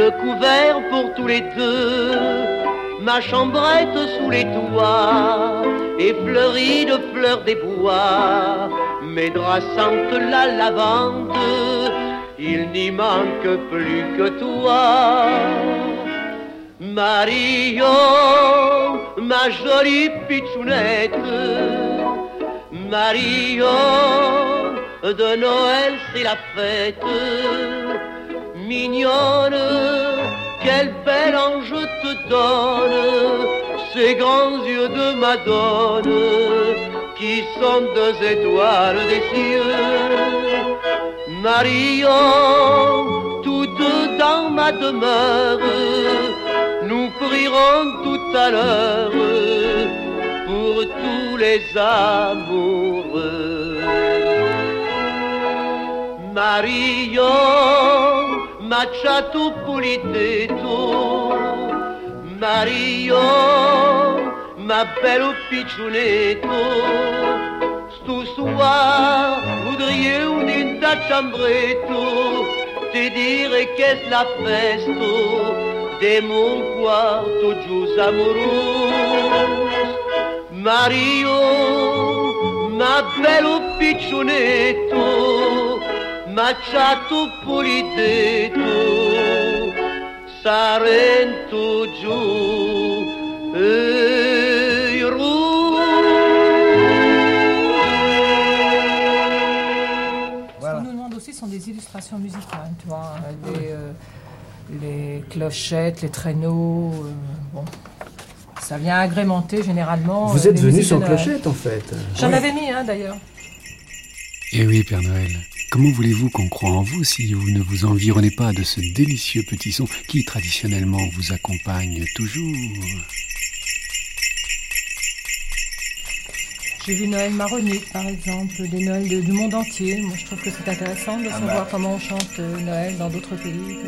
le couvert pour tous les deux. Ma chambrette sous les toits est fleurie de fleurs des bois, mes draps la lavande, il n'y manque plus que toi. Marion, ma jolie pitchounette, Marion, de Noël c'est la fête, mignonne, quel bel ange te donne ces grands yeux de Madone qui sont deux étoiles des cieux. Marion, toutes dans ma demeure, nous prierons tout à l'heure pour tous les amoureux. Marion, Machato Puliteto, Marion, ma belle piccionetto, sto soir voudriez un da chambretto, te dire qu'est la festo de mon quarto gius amoroso. Mario, ma bello piccionetto, macciato pulidetto, Sarento giù e musicales, tu vois, hein, les, euh, les clochettes, les traîneaux, euh, bon. Ça vient agrémenter généralement. Vous euh, êtes venu sans clochette en fait. J'en avais mis un d'ailleurs. Eh oui, Père Noël, comment voulez-vous qu'on croie en vous si vous ne vous environnez pas de ce délicieux petit son qui traditionnellement vous accompagne toujours? J'ai vu Noël maronique par exemple, des Noëls de- du monde entier. Moi je trouve que c'est intéressant de Ah savoir bah. comment on chante euh, Noël dans d'autres pays.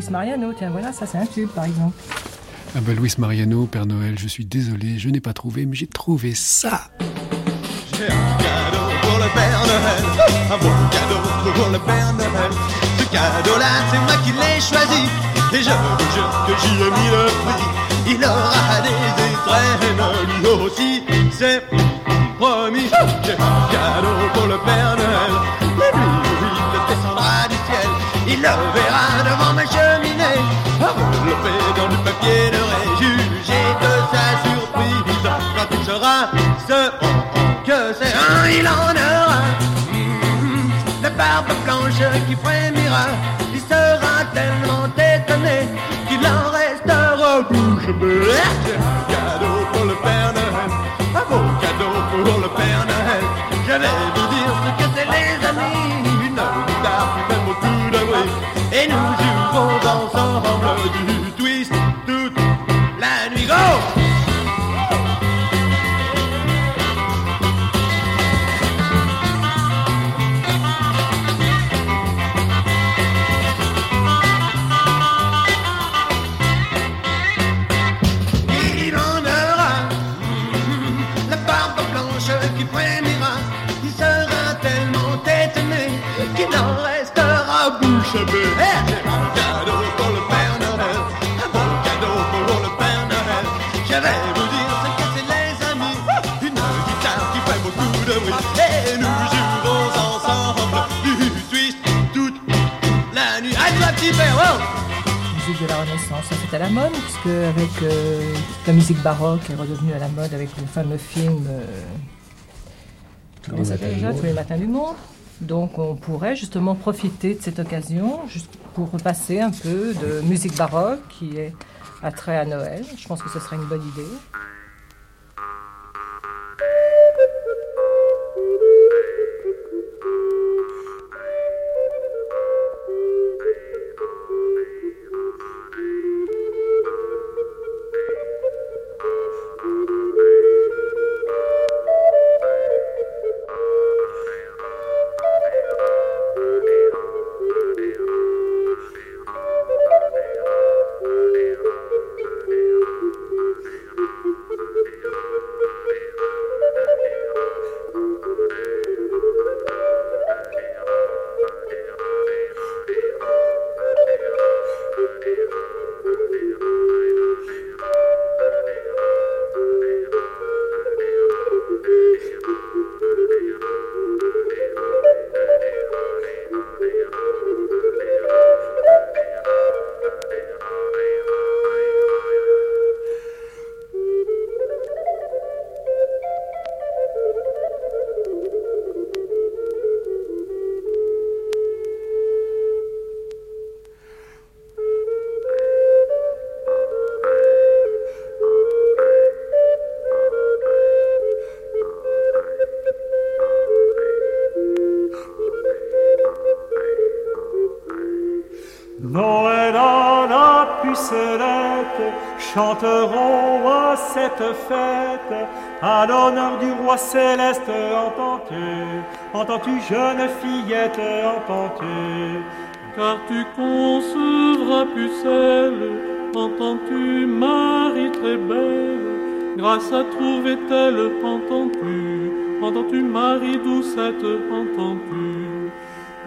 Luis Mariano, tiens, voilà, ça c'est un tube par exemple. Ah ben Luis Mariano, Père Noël, je suis désolé, je n'ai pas trouvé, mais j'ai trouvé ça. J'ai un cadeau pour le Père Noël, un beau cadeau pour le Père Noël. Ce cadeau-là, c'est moi qui l'ai choisi, et je vous jure que j'y ai mis le prix. Il aura des étrennes, lui aussi, c'est promis. J'ai un cadeau pour le Père Noël, et lui, il descendra du ciel. Il le verra devant ma cheminée, enveloppé dans du papier doré, jugé de sa surprise quand il sera ce que c'est un, il en aura. Mhm. La barbe blanche qui frémira, il sera tellement étonné qu'il en restera bouche bée. Un cadeau pour le Père Noël, un beau cadeau pour le Père Noël. Je vais à la mode, puisque avec euh, la musique baroque est redevenue à la mode avec le fameux film. euh, déjà Tous les matins du monde. Donc on pourrait justement profiter de cette occasion juste pour repasser un peu de musique baroque qui est attrait à Noël. Je pense que ce serait une bonne idée. Fête, à l'honneur du roi céleste, entends-tu, entends-tu, jeune fillette, entends-tu, car tu concevras pucelle, entends-tu, Marie très belle, grâce à trouver-elle, entends-tu, entends-tu, Marie doucette, entends-tu,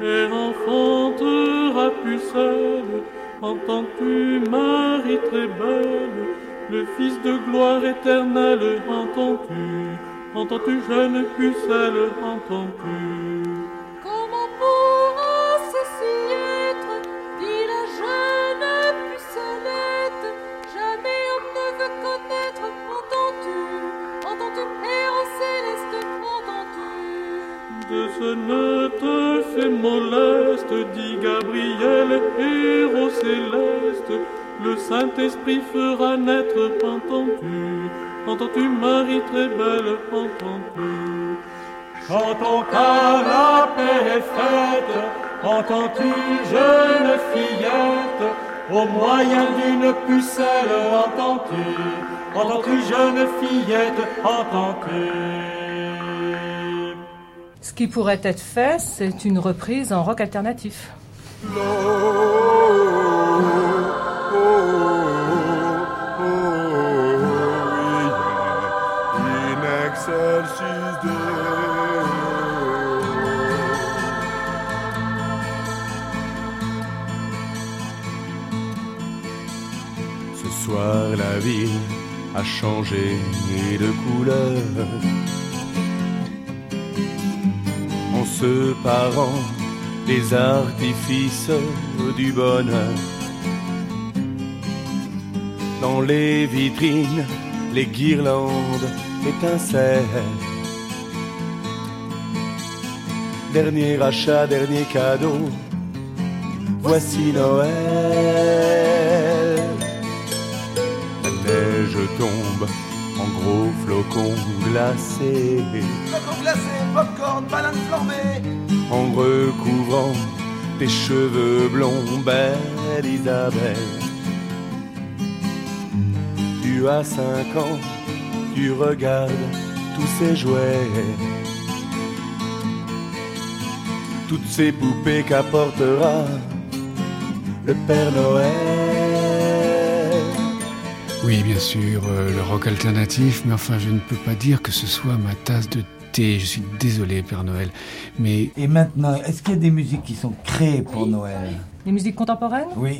et enfantera pucelle, entends-tu, Marie très belle, le Fils de gloire éternelle, entends-tu, entends-tu, jeune pucelle, entends-tu? Chantons car la paix est faite, entends-tu, jeune fillette, au moyen d'une pucelle, entends-tu, entends-tu, jeune fillette, entends-tu. Ce qui pourrait être fait, c'est une reprise en rock alternatif. La ville a changé de couleur. En se parant les artifices du bonheur. Dans les vitrines, les guirlandes étincellent. Dernier achat, dernier cadeau, voici Noël. Neige tombe en gros flocons glacés. Flocons glacés, popcorn, banane flambée. En recouvrant tes cheveux blonds, belle Isabelle. Tu as cinq ans, tu regardes tous ces jouets. Toutes ces poupées qu'apportera le Père Noël. Oui, bien sûr, euh, le rock alternatif, mais enfin, je ne peux pas dire que ce soit ma tasse de thé. Je suis désolé, Père Noël, mais... Et maintenant, est-ce qu'il y a des musiques qui sont créées pour Noël? Les musiques contemporaines? Oui.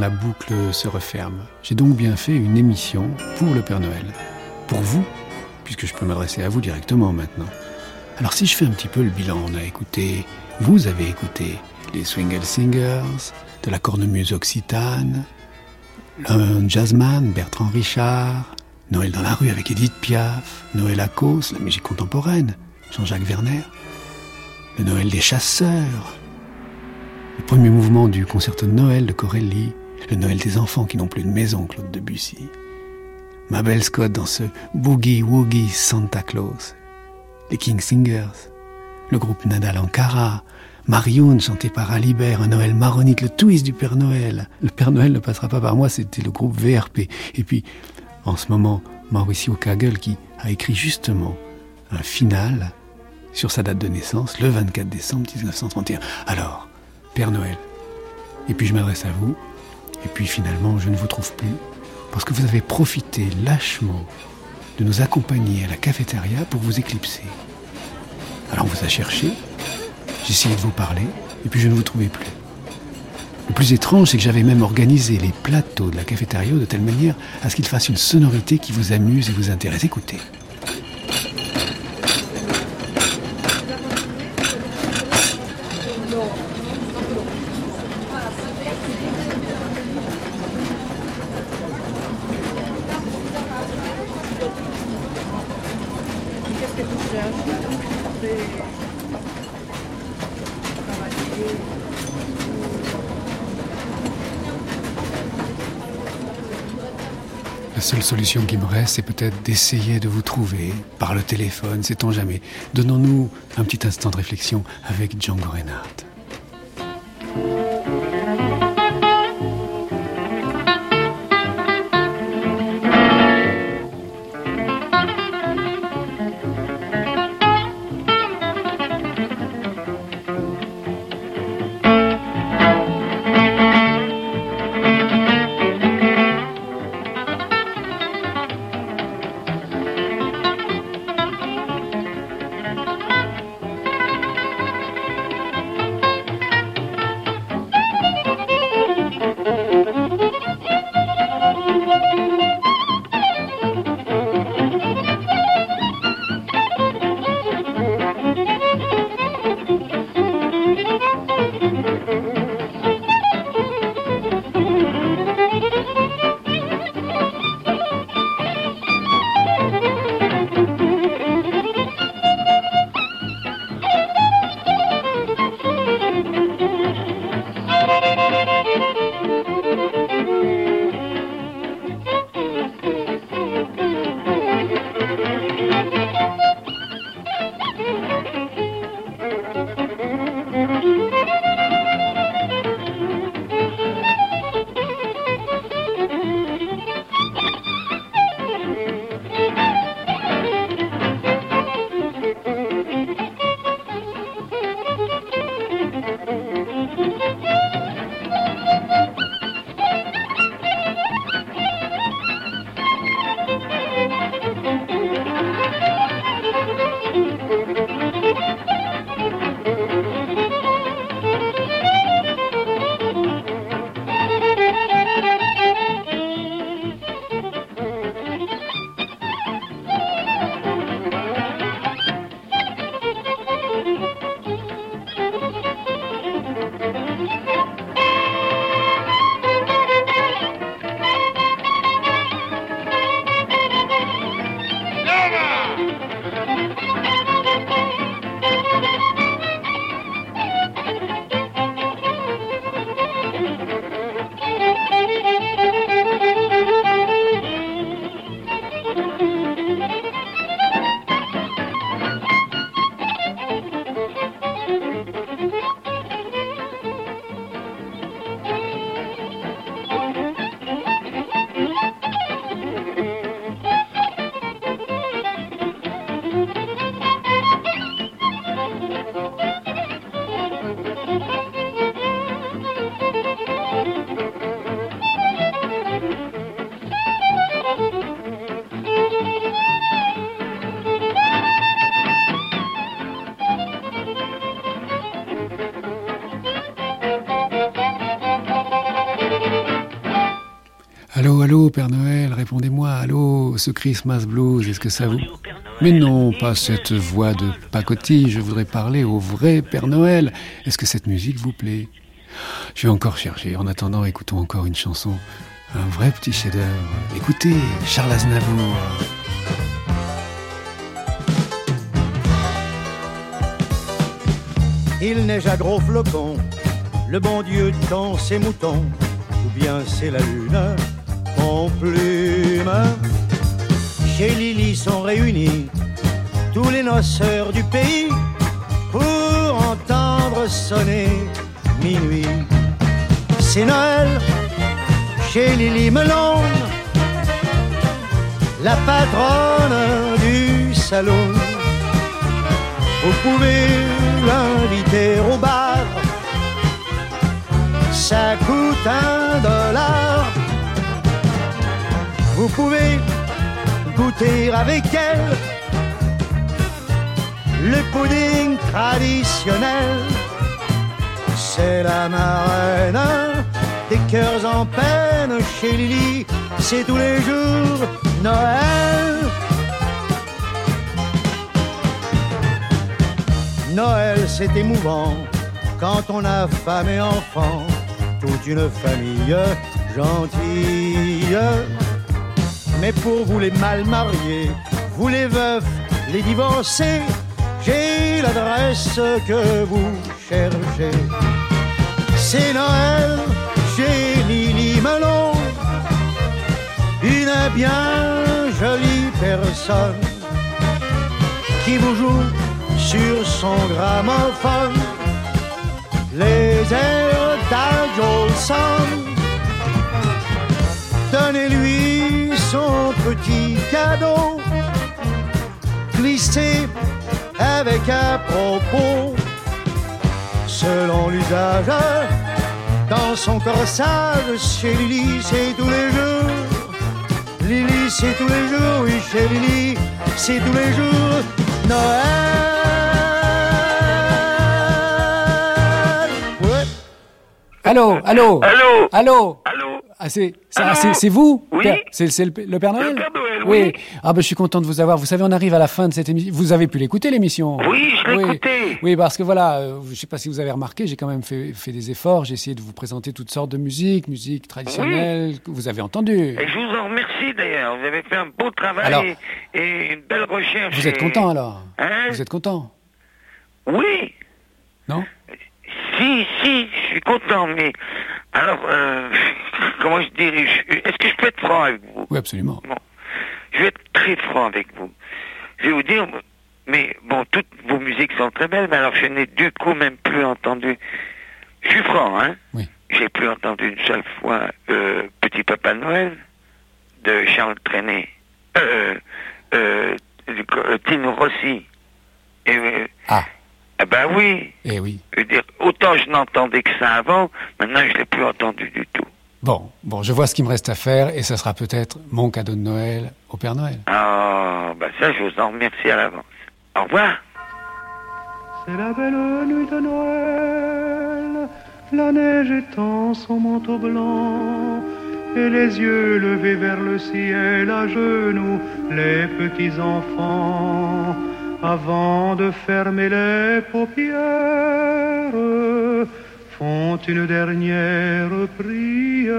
La boucle se referme. J'ai donc bien fait une émission pour le Père Noël. Pour vous, puisque je peux m'adresser à vous directement maintenant. Alors si je fais un petit peu le bilan, on a écouté, vous avez écouté les Swingle Singers, de la cornemuse occitane, un jazzman, Bertrand Richard, Noël dans la rue avec Edith Piaf, Noël à cause, la musique contemporaine, Jean-Jacques Werner, le Noël des chasseurs, le premier mouvement du concerto Noël de Corelli, Le Noël des enfants qui n'ont plus de maison, Claude Debussy. Mabel Scott dans ce Boogie Woogie Santa Claus. Les King Singers. Le groupe Nadal Ankara. Marion chanté par Alibert, un Noël maronique, le twist du Père Noël. Le Père Noël ne passera pas par moi, c'était le groupe VRP. Et puis, en ce moment, Mauricio Kagel qui a écrit justement un final sur sa date de naissance, le 24 décembre 1931. Alors, Père Noël. Et puis je m'adresse à vous, et puis finalement je ne vous trouve plus, parce que vous avez profité lâchement de nous accompagner à la cafétéria pour vous éclipser. Alors on vous a cherché, j'ai essayé de vous parler, et puis je ne vous trouvais plus. Le plus étrange, c'est que j'avais même organisé les plateaux de la cafétéria de telle manière à ce qu'ils fassent une sonorité qui vous amuse et vous intéresse. Écoutez. Qu'est-ce que tu cherches La seule c'est peut-être d'essayer de vous trouver par le téléphone, sait-on jamais. Donnons-nous un petit instant de réflexion avec Django Reinhardt. Ce Christmas blues, est-ce que ça vous... Mais non, pas cette voix de pacotille, je voudrais parler au vrai Père Noël. Est-ce que cette musique vous plaît? Je vais encore chercher. En attendant, écoutons encore une chanson. Un vrai petit chef-d'œuvre. Écoutez, Charles Aznavour. Il neige à gros flocons, le bon Dieu tend ses moutons, bien c'est la lune en plume. Chez Lily sont réunis tous les noceurs du pays pour entendre sonner minuit. C'est Noël chez Lily Melon, la patronne du salon. Vous pouvez l'inviter au bar, ça coûte un dollar. Vous pouvez goûter avec elle le pudding traditionnel. C'est la marraine des cœurs en peine chez Lily, c'est tous les jours Noël. Noël, c'est émouvant quand on a femme et enfant, toute une famille gentille. Mais pour vous les mal mariés, vous les veufs, les divorcés, j'ai l'adresse que vous cherchez. C'est Noël chez Lily Melon, une bien jolie personne qui vous joue sur son gramophone les airs d'Al Jolson. Donnez-lui son petit cadeau, glissé avec un propos, selon l'usage, dans son corsage, chez Lily, c'est tous les jours. Lily, c'est tous les jours, oui, chez Lily, c'est tous les jours. Noël. Ouais. Allô, allô Allô Allô Allô Ah, c'est ça- c'est- c'est vous? Oui. C'est c'est le, le Père Noël? Père Noël, oui. oui. Ah ben je suis content de vous avoir. Vous savez, on arrive à la fin de cette émission. Vous avez pu l'écouter l'émission? Oui, je l'ai oui. écoutée. Oui, parce que voilà, euh, je sais pas si vous avez remarqué, j'ai quand même fait, fait des efforts. J'ai essayé de vous présenter toutes sortes de musiques, musique traditionnelle, que vous avez entendu. Et je vous en remercie d'ailleurs. Vous avez fait un beau travail Alors, et, et une belle recherche. Vous êtes content alors? Hein? Vous êtes content? Oui. Non? Si, si, je suis content, mais alors, euh, [laughs] comment je dirais Est-ce que je peux être franc avec vous? Oui, absolument. Bon, je vais être très franc avec vous. Je vais vous dire, mais bon, toutes vos musiques sont très belles, mais alors je n'ai du coup même plus entendu. Je suis franc, hein? Oui. J'ai plus entendu une seule fois euh, Petit Papa Noël de Charles Trenet, euh, euh, du- euh, Tino Rossi. Et, euh, Ah. Eh ben oui. Eh oui. Je veux dire, autant je n'entendais que ça avant, maintenant je l'ai plus entendu du tout. Bon, bon, je vois ce qu'il me reste à faire et ça sera peut-être mon cadeau de Noël au Père Noël. Ah, ben ça, je vous en remercie à l'avance. Au revoir. C'est la belle nuit de Noël, la neige étend son manteau blanc, et les yeux levés vers le ciel à genoux, les petits enfants, avant de fermer les paupières, font une dernière prière.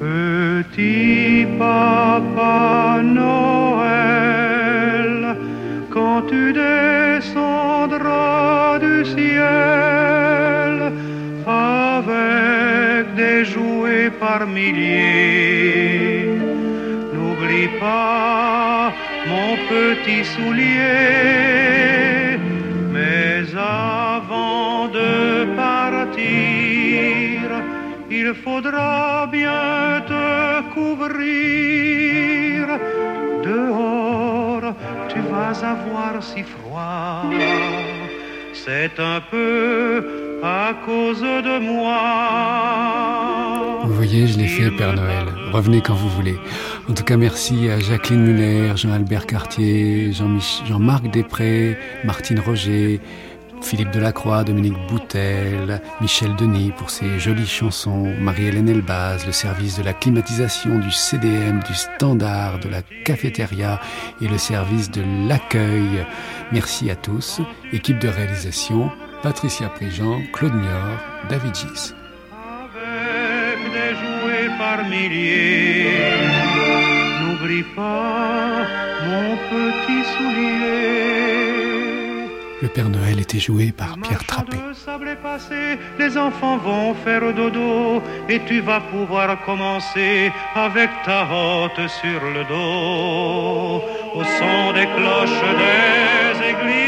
Petit papa Noël, quand tu descendras du ciel avec des jouets par milliers, n'oublie pas mon petit soulier. Mais avant de partir, il faudra bien te couvrir. Dehors, tu vas avoir si froid. C'est un peu à cause de moi. Vous voyez, je l'ai fait, Père Noël. Revenez quand vous voulez. En tout cas, merci à Jacqueline Muller, Jean-Albert Cartier, Jean-Marc Després, Martine Roger, Philippe Delacroix, Dominique Boutel, Michel Denis pour ses jolies chansons, Marie-Hélène Elbaz, le service de la climatisation du CDM, du standard, de la cafétéria et le service de l'accueil. Merci à tous. Équipe de réalisation, Patricia Prigent, Claude Niort, David Gis. Par milliers. N'oublie pas mon petit soulier. Le Père Noël était joué par Pierre Trappé. Passé, les enfants vont faire dodo et tu vas pouvoir commencer avec ta hotte sur le dos. Au son des cloches des églises,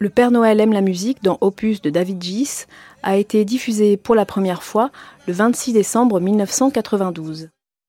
Le Père Noël aime la musique dans Opus de David Gis a été diffusé pour la première fois le 26 décembre 1992.